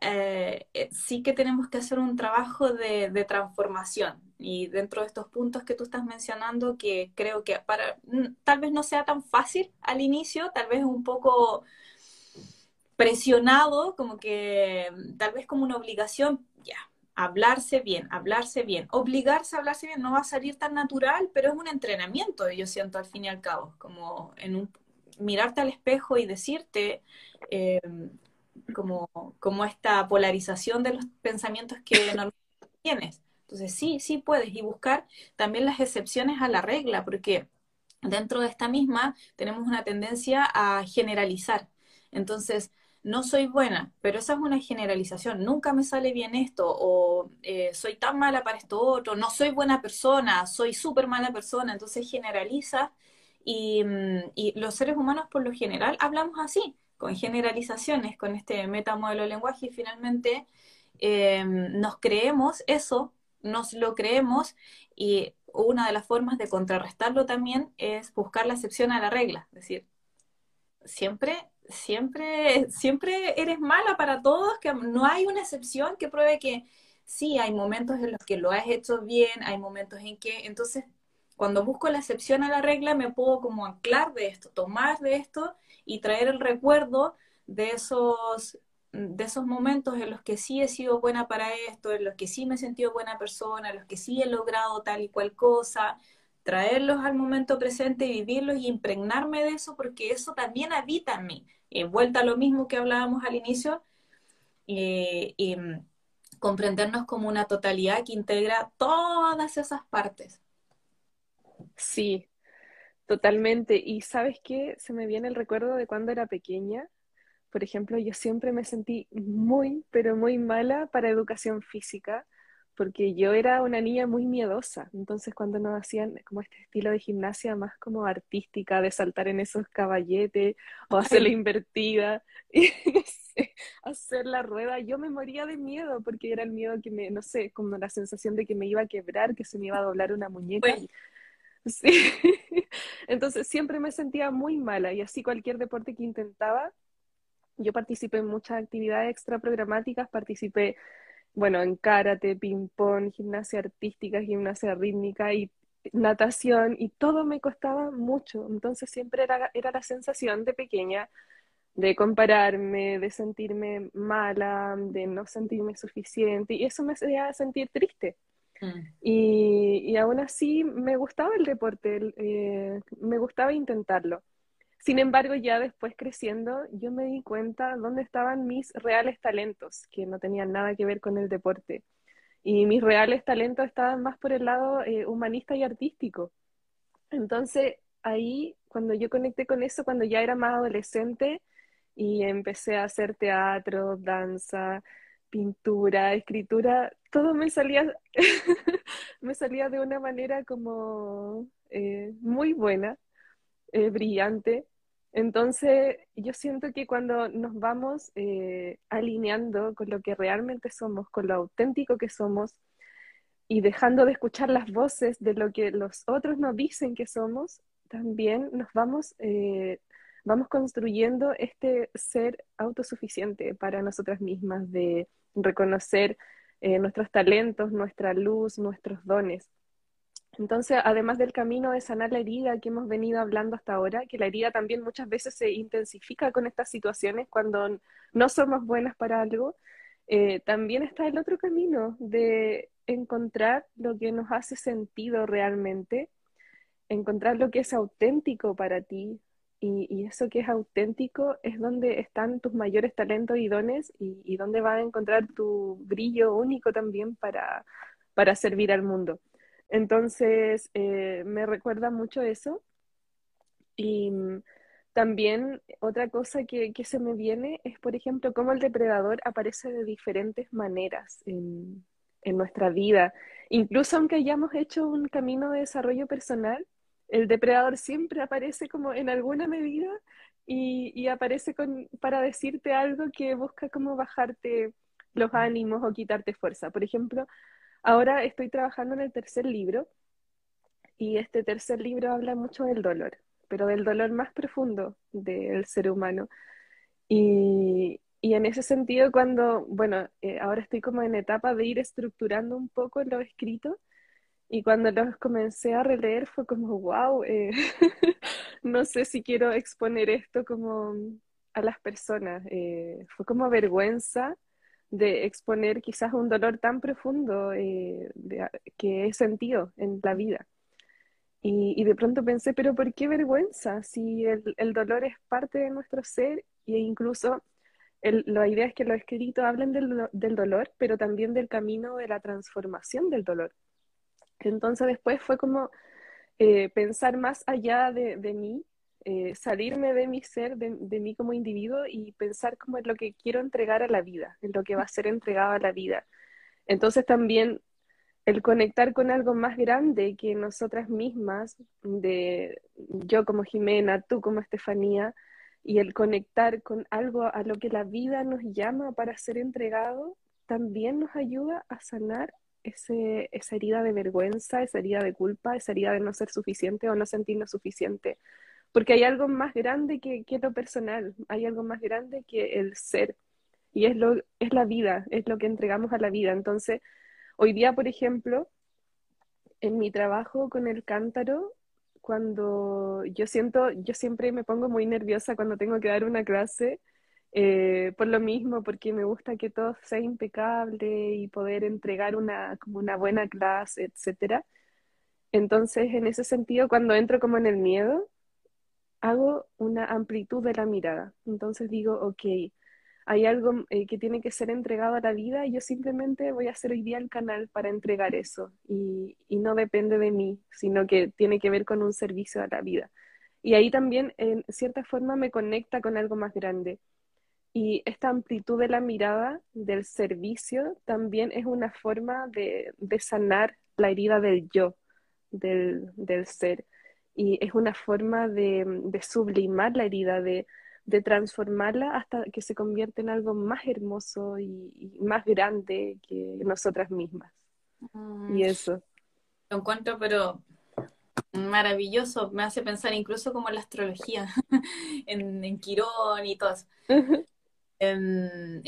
eh, sí que tenemos que hacer un trabajo de, transformación. Y dentro de estos puntos que tú estás mencionando, que creo que para tal vez no sea tan fácil al inicio, tal vez un poco presionado, como que tal vez como una obligación, ya, hablarse bien, hablarse bien, obligarse a hablarse bien no va a salir tan natural, pero es un entrenamiento, yo siento al fin y al cabo, como en un mirarte al espejo y decirte eh, como, como esta polarización de los pensamientos que normalmente tienes. Entonces sí, sí puedes y buscar también las excepciones a la regla, porque dentro de esta misma tenemos una tendencia a generalizar. Entonces, no soy buena, pero esa es una generalización, nunca me sale bien esto, o eh, soy tan mala para esto otro, no soy buena persona, soy súper mala persona, entonces generaliza y, mm, los seres humanos por lo general hablamos así, con generalizaciones, con este metamodelo de lenguaje y finalmente eh, nos creemos eso, nos lo creemos y una de las formas de contrarrestarlo también es buscar la excepción a la regla, es decir, siempre siempre, siempre eres mala para todos, que no hay una excepción que pruebe que sí, hay momentos en los que lo has hecho bien, hay momentos en que, entonces, cuando busco la excepción a la regla, me puedo como anclar de esto, tomar de esto y traer el recuerdo de esos, de esos momentos en los que sí he sido buena para esto, en los que sí me he sentido buena persona, en los que sí he logrado tal y cual cosa, traerlos al momento presente, vivirlos y impregnarme de eso, porque eso también habita en mí. Eh, vuelta a lo mismo que hablábamos al inicio, eh, y mm, comprendernos como una totalidad que integra todas esas partes. Sí, totalmente. Y sabes qué, se me viene el recuerdo de cuando era pequeña. Por ejemplo, yo siempre me sentí muy, pero muy mala para educación física porque yo era una niña muy miedosa, entonces cuando nos hacían como este estilo de gimnasia más como artística, de saltar en esos caballetes o hacer la invertida, y hacer la rueda, yo me moría de miedo porque era el miedo que me, no sé, como la sensación de que me iba a quebrar, que se me iba a doblar una muñeca. Sí. Entonces siempre me sentía muy mala y así cualquier deporte que intentaba, yo participé en muchas actividades extraprogramáticas, participé bueno, en karate, ping-pong, gimnasia artística, gimnasia rítmica y natación, y todo me costaba mucho. Entonces siempre era, era la sensación de pequeña de compararme, de sentirme mala, de no sentirme suficiente, y eso me hacía sentir triste. Mm. Y, y, aún así me gustaba el deporte, eh, me gustaba intentarlo. Sin embargo, ya después creciendo, yo me di cuenta dónde estaban mis reales talentos, que no tenían nada que ver con el deporte. Y mis reales talentos estaban más por el lado eh, humanista y artístico. Entonces, ahí, cuando yo conecté con eso, cuando ya era más adolescente y empecé a hacer teatro, danza, pintura, escritura, todo me salía, me salía de una manera como eh, muy buena, eh, brillante. Entonces, yo siento que cuando nos vamos eh, alineando con lo que realmente somos, con lo auténtico que somos, y dejando de escuchar las voces de lo que los otros nos dicen que somos, también nos vamos, eh, vamos construyendo este ser autosuficiente para nosotras mismas, de reconocer eh, nuestros talentos, nuestra luz, nuestros dones. Entonces, además del camino de sanar la herida que hemos venido hablando hasta ahora, que la herida también muchas veces se intensifica con estas situaciones cuando no somos buenas para algo, eh, también está el otro camino de encontrar lo que nos hace sentido realmente, encontrar lo que es auténtico para ti. Y, eso que es auténtico es donde están tus mayores talentos y dones y, donde vas a encontrar tu brillo único también para servir al mundo. Entonces, eh, me recuerda mucho eso. Y mm, también otra cosa que, se me viene es, por ejemplo, cómo el depredador aparece de diferentes maneras en, nuestra vida. Incluso aunque hayamos hecho un camino de desarrollo personal, el depredador siempre aparece como en alguna medida y, aparece para decirte algo que busca como bajarte los ánimos o quitarte fuerza. Por ejemplo, Ahora estoy trabajando en el tercer libro y este tercer libro habla mucho del dolor, pero del dolor más profundo del ser humano. Y, y en ese sentido, cuando, bueno, eh, ahora estoy como en etapa de ir estructurando un poco lo escrito, y cuando los comencé a releer fue como, wow, eh, no sé si quiero exponer esto como a las personas. Eh, fue como vergüenza de exponer quizás un dolor tan profundo que he sentido en la vida. Y, de pronto pensé, pero ¿por qué vergüenza? Si el, el dolor es parte de nuestro ser e incluso la idea es que los escritos hablen del, del, dolor, pero también del camino de la transformación del dolor. Entonces después fue como eh, pensar más allá de, de mí, eh, salirme de mi ser, de, de, mí como individuo y pensar como en lo que quiero entregar a la vida, en lo que va a ser entregado a la vida. Entonces también el conectar con algo más grande que nosotras mismas, de yo como Jimena, tú como Estefanía, y el conectar con algo a lo que la vida nos llama para ser entregado, también nos ayuda a sanar ese, esa herida de vergüenza, esa herida de culpa, esa herida de no ser suficiente o no sentirnos suficiente. Porque hay algo más grande que, que lo personal, hay algo más grande que el ser. Y es, lo, es la vida, es lo que entregamos a la vida. Entonces, hoy día, por ejemplo, en mi trabajo con el cántaro, cuando yo siento, yo siempre me pongo muy nerviosa cuando tengo que dar una clase, eh, por lo mismo, porque me gusta que todo sea impecable y poder entregar una, como una buena clase, etc. Entonces, en ese sentido, cuando entro como en el miedo, hago una amplitud de la mirada. Entonces digo, ok, hay algo eh, que tiene que ser entregado a la vida y yo simplemente voy a hacer hoy día el canal para entregar eso y, y, no depende de mí, sino que tiene que ver con un servicio a la vida. Y ahí también, en cierta forma, me conecta con algo más grande. Y esta amplitud de la mirada del servicio también es una forma de, de sanar la herida del yo, del, del, ser. Y es una forma de, de sublimar la herida, de, de transformarla hasta que se convierte en algo más hermoso y, más grande que nosotras mismas. Mm. Y eso. Lo encuentro, pero maravilloso. Me hace pensar incluso como en la astrología, en, en, Quirón y todo eso. Me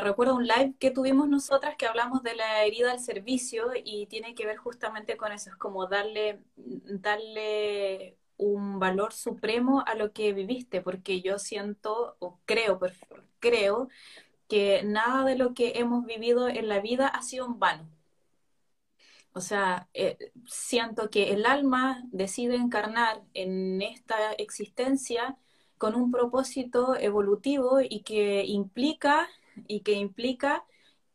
recuerdo un live que tuvimos nosotras que hablamos de la herida al servicio y tiene que ver justamente con eso, es como darle, darle un valor supremo a lo que viviste, porque yo siento o creo, creo que nada de lo que hemos vivido en la vida ha sido en vano. O sea, eh, siento que el alma decide encarnar en esta existencia con un propósito evolutivo y que implica, y que implica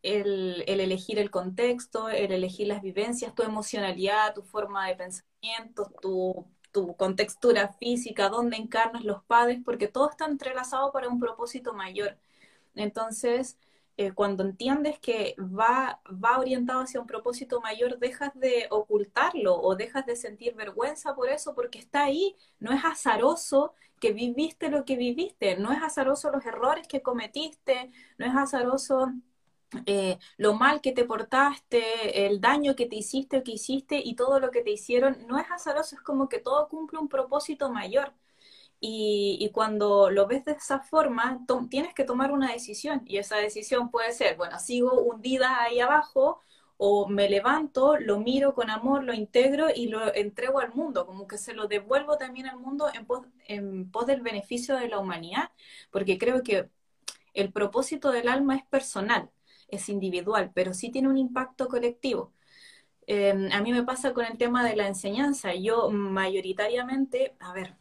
el, el, elegir el contexto, el elegir las vivencias, tu emocionalidad, tu forma de pensamiento, tu tu contextura física, dónde encarnas los padres, porque todo está entrelazado para un propósito mayor. Entonces, eh, cuando entiendes que va, va orientado hacia un propósito mayor, dejas de ocultarlo o dejas de sentir vergüenza por eso, porque está ahí. No es azaroso que viviste lo que viviste, no es azaroso los errores que cometiste, no es azaroso eh, lo mal que te portaste, el daño que te hiciste o que hiciste y todo lo que te hicieron, no es azaroso, es como que todo cumple un propósito mayor. Y, y cuando lo ves de esa forma, tienes que tomar una decisión y esa decisión puede ser, bueno, sigo hundida ahí abajo o me levanto, lo miro con amor, lo integro y lo entrego al mundo, como que se lo devuelvo también al mundo en pos, del beneficio de la humanidad, porque creo que el propósito del alma es personal es individual, pero sí tiene un impacto colectivo. Em, a mí me pasa con el tema de la enseñanza. Yo mayoritariamente, a ver,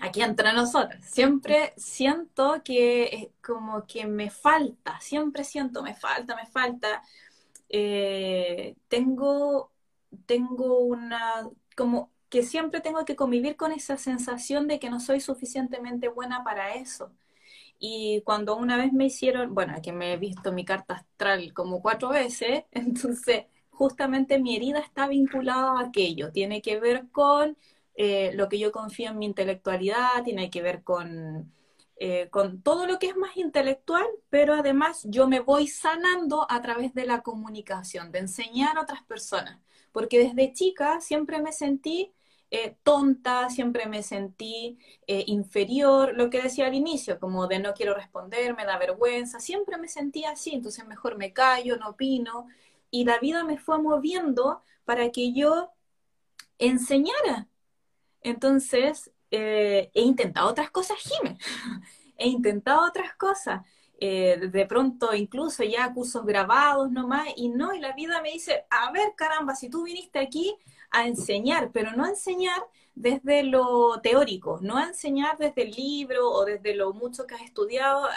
aquí entre nosotros, siempre siento que como que me falta, siempre siento, me falta, me falta. Eh, tengo, tengo una, como que siempre tengo que convivir con esa sensación de que no soy suficientemente buena para eso. Y cuando una vez me hicieron, bueno, que me he visto mi carta astral como cuatro veces, entonces justamente mi herida está vinculada a aquello. Tiene que ver con eh, lo que yo confío en mi intelectualidad, tiene que ver con, eh, con todo lo que es más intelectual, pero además yo me voy sanando a través de la comunicación, de enseñar a otras personas. Porque desde chica siempre me sentí eh, tonta, siempre me sentí eh, inferior, lo que decía al inicio, como de no quiero responder, me da vergüenza, siempre me sentí así, entonces mejor me callo, no opino, y la vida me fue moviendo para que yo enseñara. Entonces, eh, he intentado otras cosas, Jime, he intentado otras cosas. de pronto incluso ya cursos grabados nomás, y no, y la vida me dice, a ver, caramba, si tú viniste aquí a enseñar, pero no a enseñar desde lo teórico, no a enseñar desde el libro o desde lo mucho que has estudiado,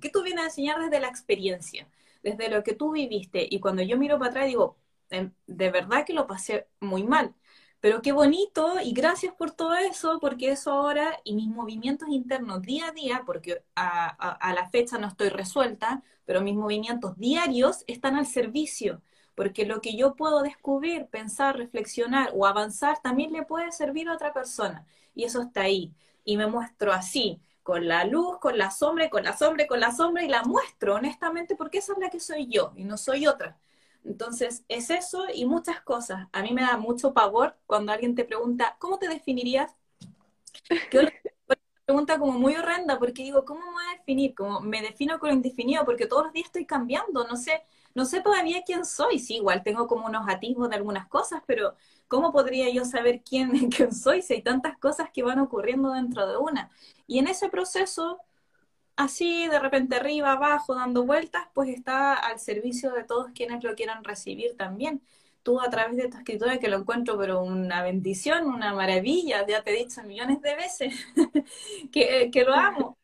que tú vienes a enseñar desde la experiencia, desde lo que tú viviste. Y cuando yo miro para atrás digo, em, de verdad que lo pasé muy mal. Pero qué bonito y gracias por todo eso, porque eso ahora y mis movimientos internos día a día, porque a, a la fecha no estoy resuelta, pero mis movimientos diarios están al servicio porque lo que yo puedo descubrir, pensar, reflexionar o avanzar también le puede servir a otra persona. Y eso está ahí. Y me muestro así, con la luz, con la sombra, con la sombra, con la sombra, y la muestro honestamente porque esa es la que soy yo y no soy otra. Entonces, es eso y muchas cosas. A mí me da mucho pavor cuando alguien te pregunta, ¿cómo te definirías? Que una pregunta como muy horrenda porque digo, ¿cómo me voy a definir? Como me defino con lo indefinido porque todos los días estoy cambiando, no sé, no sé todavía quién soy, sí, igual tengo como unos atisbos de algunas cosas, pero ¿cómo podría yo saber quién, quién soy si hay tantas cosas que van ocurriendo dentro de una? Y en ese proceso, así de repente arriba, abajo, dando vueltas, pues está al servicio de todos quienes lo quieran recibir también. Tú a través de tu escritura que lo encuentro pero una bendición, una maravilla, ya te he dicho millones de veces que, lo amo.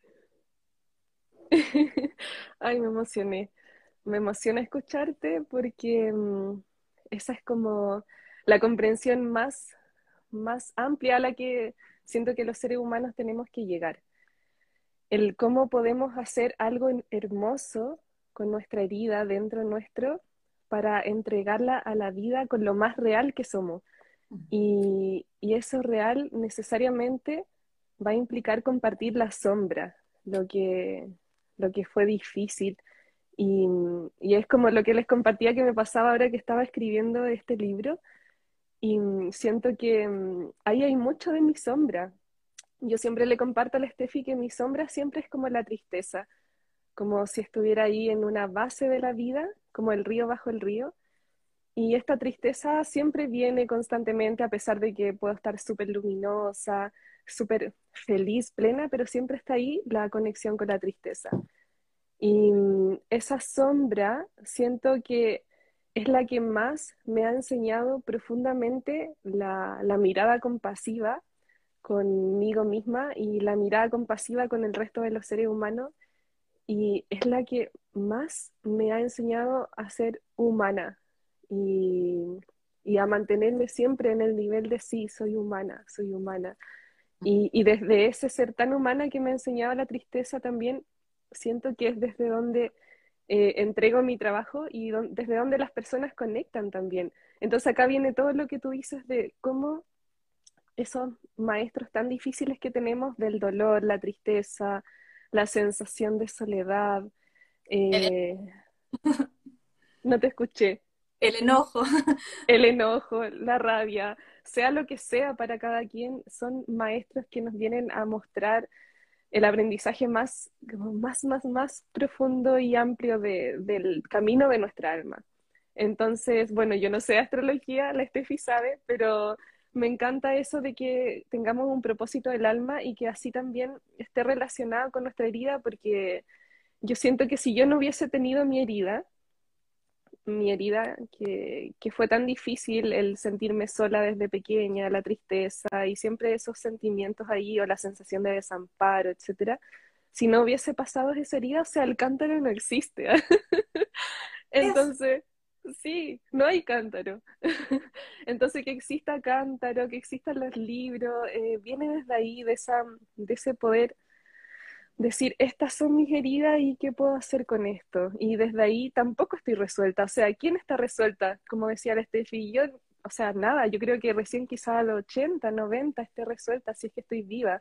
Ay, me emocioné me emociona escucharte porque mm, esa es como la comprensión más, más amplia a la que siento que los seres humanos tenemos que llegar. El cómo podemos hacer algo hermoso con nuestra herida dentro nuestro para entregarla a la vida con lo más real que somos. Y, y eso real necesariamente va a implicar compartir la sombra, lo que, lo que fue difícil, y, es como lo que les compartía que me pasaba ahora que estaba escribiendo este libro. Y siento que mm, ahí hay mucho de mi sombra. Yo siempre le comparto a la Steffi que mi sombra siempre es como la tristeza, como si estuviera ahí en una base de la vida, como el río bajo el río. Y esta tristeza siempre viene constantemente, a pesar de que puedo estar súper luminosa, súper feliz, plena, pero siempre está ahí la conexión con la tristeza. Y mm, esa sombra siento que es la que más me ha enseñado profundamente la, mirada compasiva conmigo misma y la mirada compasiva con el resto de los seres humanos. Y es la que más me ha enseñado a ser humana y, a mantenerme siempre en el nivel de sí, soy humana, soy humana. Y, desde ese ser tan humana que me ha enseñado la tristeza también, siento que es desde donde eh, entrego mi trabajo y desde donde las personas conectan también. Entonces acá viene todo lo que tú dices de cómo esos maestros tan difíciles que tenemos del dolor, la tristeza, la sensación de soledad. Eh, no te escuché. El enojo. El enojo, la rabia, sea lo que sea para cada quien, son maestros que nos vienen a mostrar el aprendizaje más, más, más, más profundo y amplio del camino de nuestra alma. Entonces, bueno, yo no sé astrología, la Steffi sabe, pero me encanta eso de que tengamos un propósito del alma y que así también esté relacionado con nuestra herida, porque yo siento que si yo no hubiese tenido mi herida, mi herida, que, fue tan difícil el sentirme sola desde pequeña, la tristeza y siempre esos sentimientos ahí o la sensación de desamparo, etcétera. Si no hubiese pasado esa herida, o sea, el cántaro no existe. Entonces, sí, no hay cántaro. Entonces, que exista cántaro, que existan los libros, eh, viene desde ahí, de, esa, de ese poder decir, estas son mis heridas y qué puedo hacer con esto. Y desde ahí tampoco estoy resuelta. O sea, ¿quién está resuelta? Como decía la Steffi, yo, o sea, nada, yo creo que recién quizá a los 80, 90 esté resuelta, si es que estoy viva.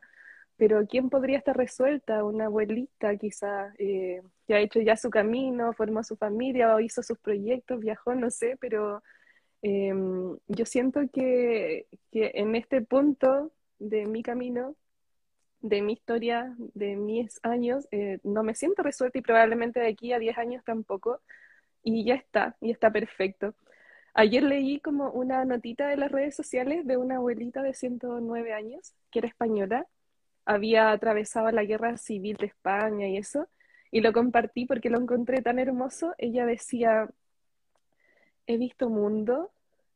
Pero ¿quién podría estar resuelta? Una abuelita quizá eh, que ha hecho ya su camino, formó su familia o hizo sus proyectos, viajó, no sé, pero Em, yo siento que, que en este punto de mi camino, de mi historia, de mis años, eh, no me siento resuelta y probablemente de aquí a 10 años tampoco. Y ya está, y está perfecto. Ayer leí como una notita de las redes sociales de una abuelita de 109 años, que era española, había atravesado la guerra civil de España y eso, y lo compartí porque lo encontré tan hermoso. Ella decía, he visto mundo,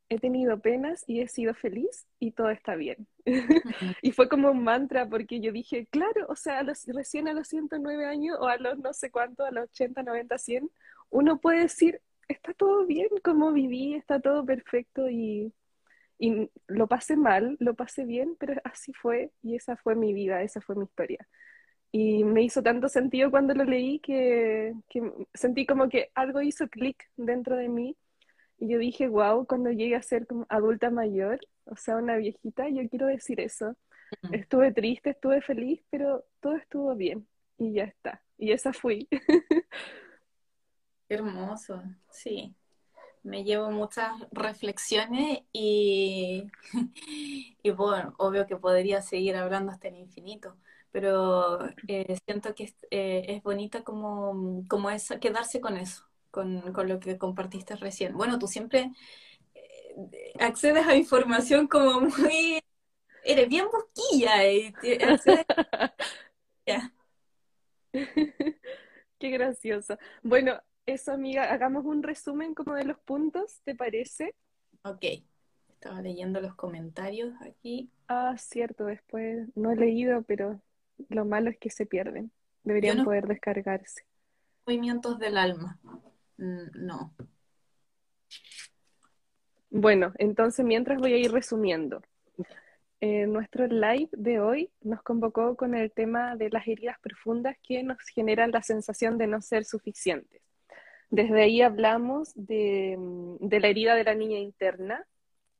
he tenido penas y he sido feliz y todo está bien. y fue como un mantra porque yo dije, claro, o sea, recién a los 109 años o a los no sé cuánto, a los 80, 90, 100, uno puede decir, está todo bien como viví, está todo perfecto y, y lo pasé mal, lo pasé bien, pero así fue y esa fue mi vida, esa fue mi historia. Y me hizo tanto sentido cuando lo leí que, que sentí como que algo hizo clic dentro de mí y yo dije, wow, cuando llegue a ser como adulta mayor, o sea, una viejita, yo quiero decir eso. Estuve triste, estuve feliz, pero todo estuvo bien y ya está. Y esa fui. hermoso, sí. Me llevo muchas reflexiones y, y bueno, obvio que podría seguir hablando hasta el infinito, pero eh, siento que es, eh, es bonita como, como es quedarse con eso con, lo que compartiste recién. Bueno, tú siempre eh, accedes a información como muy... Eres bien busquilla y Qué gracioso. Bueno, eso amiga, hagamos un resumen como de los puntos, ¿te parece? Ok, estaba leyendo los comentarios aquí. Ah, cierto, después no he leído, pero lo malo es que se pierden. Deberían poder descargarse. Movimientos del alma. Mm, no. Bueno, entonces mientras voy a ir resumiendo. Eh, nuestro live de hoy nos convocó con el tema de las heridas profundas que nos generan la sensación de no ser suficientes. Desde ahí hablamos de, mm, de la herida de la niña interna,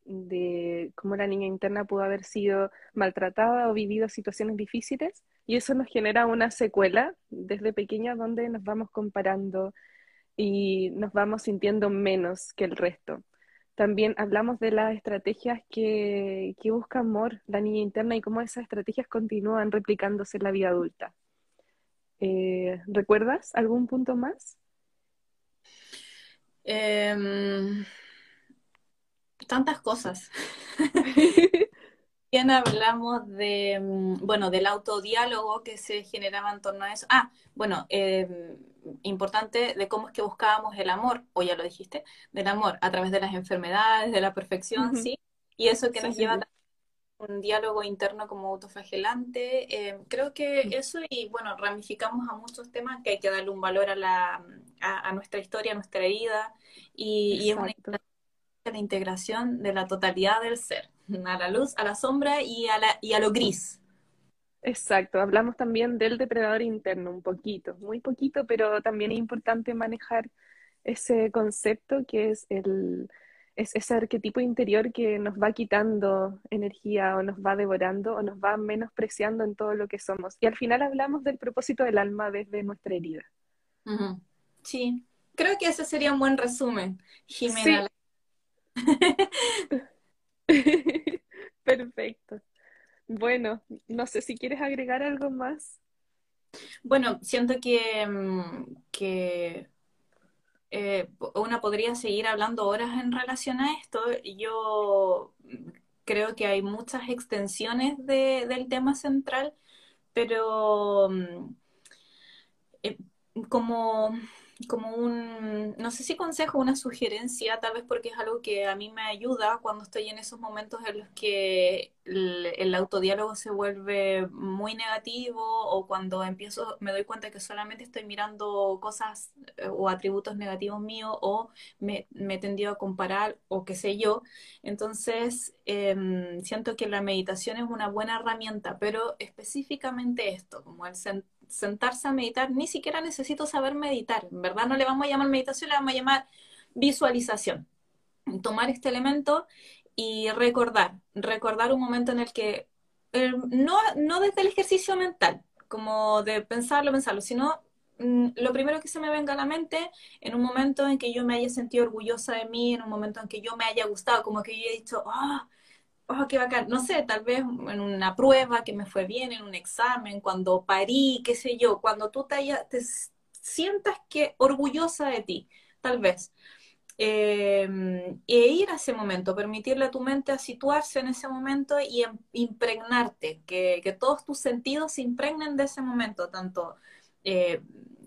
de cómo la niña interna pudo haber sido maltratada o vivido situaciones difíciles, y eso nos genera una secuela desde pequeña donde nos vamos comparando y nos vamos sintiendo menos que el resto. También hablamos de las estrategias que, que busca amor, la niña interna, y cómo esas estrategias continúan replicándose en la vida adulta. Eh, ¿Recuerdas algún punto más? Em, tantas cosas. Bien hablamos de, mm, bueno, del autodiálogo que se generaba en torno a eso. Ah, bueno, eh, importante de cómo es que buscábamos el amor, o ya lo dijiste, del amor a través de las enfermedades, de la perfección, ¿sí? Y eso que nos lleva a un diálogo interno como autoflagelante. Eh, creo que eso, y bueno, ramificamos a muchos temas que hay que darle un valor a, la, a, nuestra historia, a nuestra vida, y, y es una la integración de la totalidad del ser, a la luz, a la sombra y a, la, y a lo gris. Exacto, hablamos también del depredador interno un poquito, muy poquito, pero también es importante manejar ese concepto que es el es ese arquetipo interior que nos va quitando energía o nos va devorando o nos va menospreciando en todo lo que somos. Y al final hablamos del propósito del alma desde nuestra herida. Sí, creo que ese sería un buen resumen, Jimena. Perfecto. Bueno, no sé si quieres agregar algo más. Bueno, siento que, mm, que eh, una podría seguir hablando horas en relación a esto. Yo creo que hay muchas extensiones del tema central, pero mm, eh, como como un, no sé si consejo, una sugerencia, tal vez porque es algo que a mí me ayuda cuando estoy en esos momentos en los que el, autodiálogo se vuelve muy negativo o cuando empiezo, me doy cuenta que solamente estoy mirando cosas eh, o atributos negativos míos o me, me he tendido a comparar o qué sé yo. Entonces, em, siento que la meditación es una buena herramienta, pero específicamente esto, como el sentir sentarse a meditar, ni siquiera necesito saber meditar, verdad no le vamos a llamar meditación, le vamos a llamar visualización. Tomar este elemento y recordar, recordar un momento en el que, eh, no, no desde el ejercicio mental, como de pensarlo, pensarlo, sino mm, lo primero que se me venga a la mente, en un momento en que yo me haya sentido orgullosa de mí, en un momento en que yo me haya gustado, como que yo he dicho, ah, qué bacán, no sé, tal vez en una prueba que me fue bien, en un examen, cuando parí, qué sé yo, cuando tú te, sientas que orgullosa de ti, tal vez. Em, e ir a ese momento, permitirle a tu mente a situarse en ese momento y em, impregnarte, que, que, todos tus sentidos se impregnen de ese momento, tanto eh,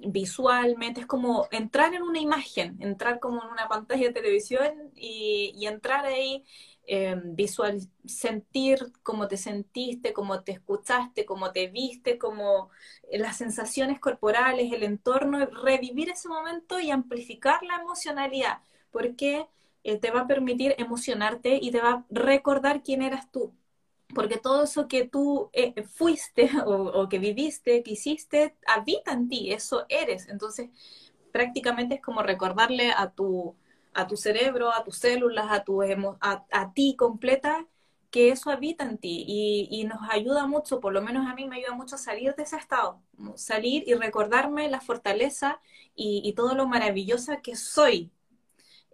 visualmente, es como entrar en una imagen, entrar como en una pantalla de televisión y, y entrar ahí, eh, visual, sentir cómo te sentiste, cómo te escuchaste, cómo te viste, como las sensaciones corporales, el entorno, revivir ese momento y amplificar la emocionalidad porque eh, te va a permitir emocionarte y te va a recordar quién eras tú. Porque todo eso que tú eh, fuiste o, que viviste, que hiciste, habita en ti, eso eres. Entonces, prácticamente es como recordarle a tu, a tu cerebro, a tus células, a, tu a, a ti completa, que eso habita en ti y, y, nos ayuda mucho, por lo menos a mí me ayuda mucho a salir de ese estado, salir y recordarme la fortaleza y, y todo lo maravillosa que soy,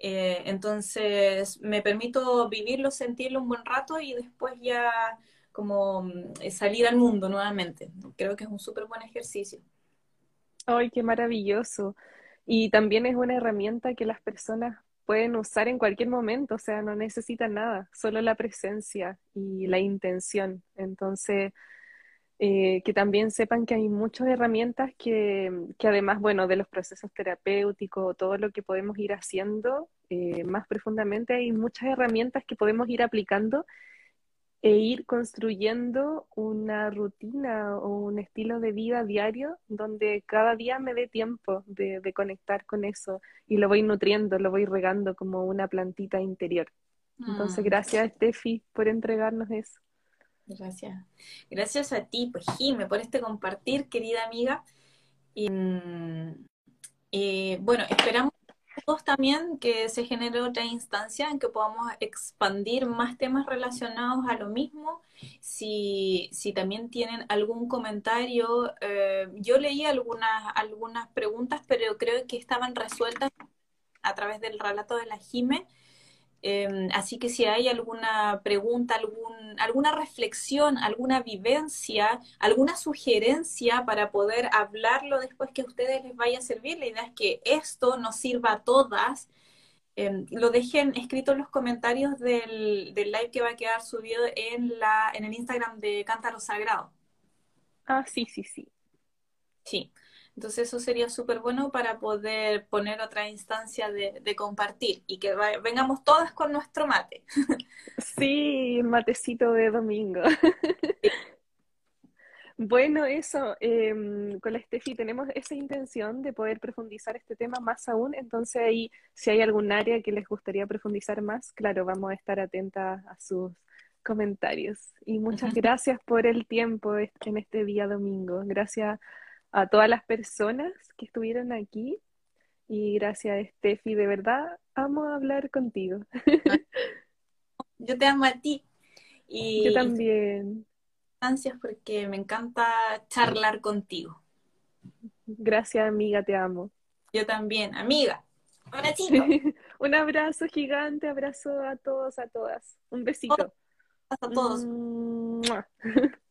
eh, entonces me permito vivirlo, sentirlo un buen rato y después ya como mm, salir al mundo nuevamente. Creo que es un súper buen ejercicio. ¡Ay, qué maravilloso! Y también es una herramienta que las personas pueden usar en cualquier momento, o sea, no necesitan nada, solo la presencia y la intención. Entonces, eh, que también sepan que hay muchas herramientas que, que, además, bueno, de los procesos terapéuticos, todo lo que podemos ir haciendo eh, más profundamente, hay muchas herramientas que podemos ir aplicando e ir construyendo una rutina o un estilo de vida diario donde cada día me dé tiempo de, de conectar con eso y lo voy nutriendo, lo voy regando como una plantita interior. Entonces, mm. gracias, Steffi, por entregarnos eso. Gracias. Gracias a ti, pues Jime, por este compartir, querida amiga. Y, mm, bueno, esperamos también que se genere otra instancia en que podamos expandir más temas relacionados a lo mismo. Si, si también tienen algún comentario, eh, yo leí algunas, algunas preguntas, pero creo que estaban resueltas a través del relato de la Jime. Em, así que si hay alguna pregunta, algún, alguna reflexión, alguna vivencia, alguna sugerencia para poder hablarlo después que a ustedes les vaya a servir, la idea es que esto nos sirva a todas. Em, lo dejen escrito en los comentarios del, del, live que va a quedar subido en, la, en el Instagram de Cántaro Sagrado. Ah, sí, sí, sí. Sí. Entonces eso sería súper bueno para poder poner otra instancia de, compartir y que vengamos todas con nuestro mate. Sí, matecito de domingo. Bueno, eso, em, con la Steffi tenemos esa intención de poder profundizar este tema más aún, entonces ahí, si hay algún área que les gustaría profundizar más, claro, vamos a estar atentas a sus comentarios. Y muchas gracias por el tiempo en este día domingo. Gracias a todas las personas que estuvieron aquí y gracias Steffi, de verdad amo hablar contigo. Yo te amo a ti. Y Yo también. Gracias porque me encanta charlar contigo. Gracias amiga, te amo. Yo también, amiga. Un abrazo gigante, abrazo a todos, a todas. Un besito. A todos.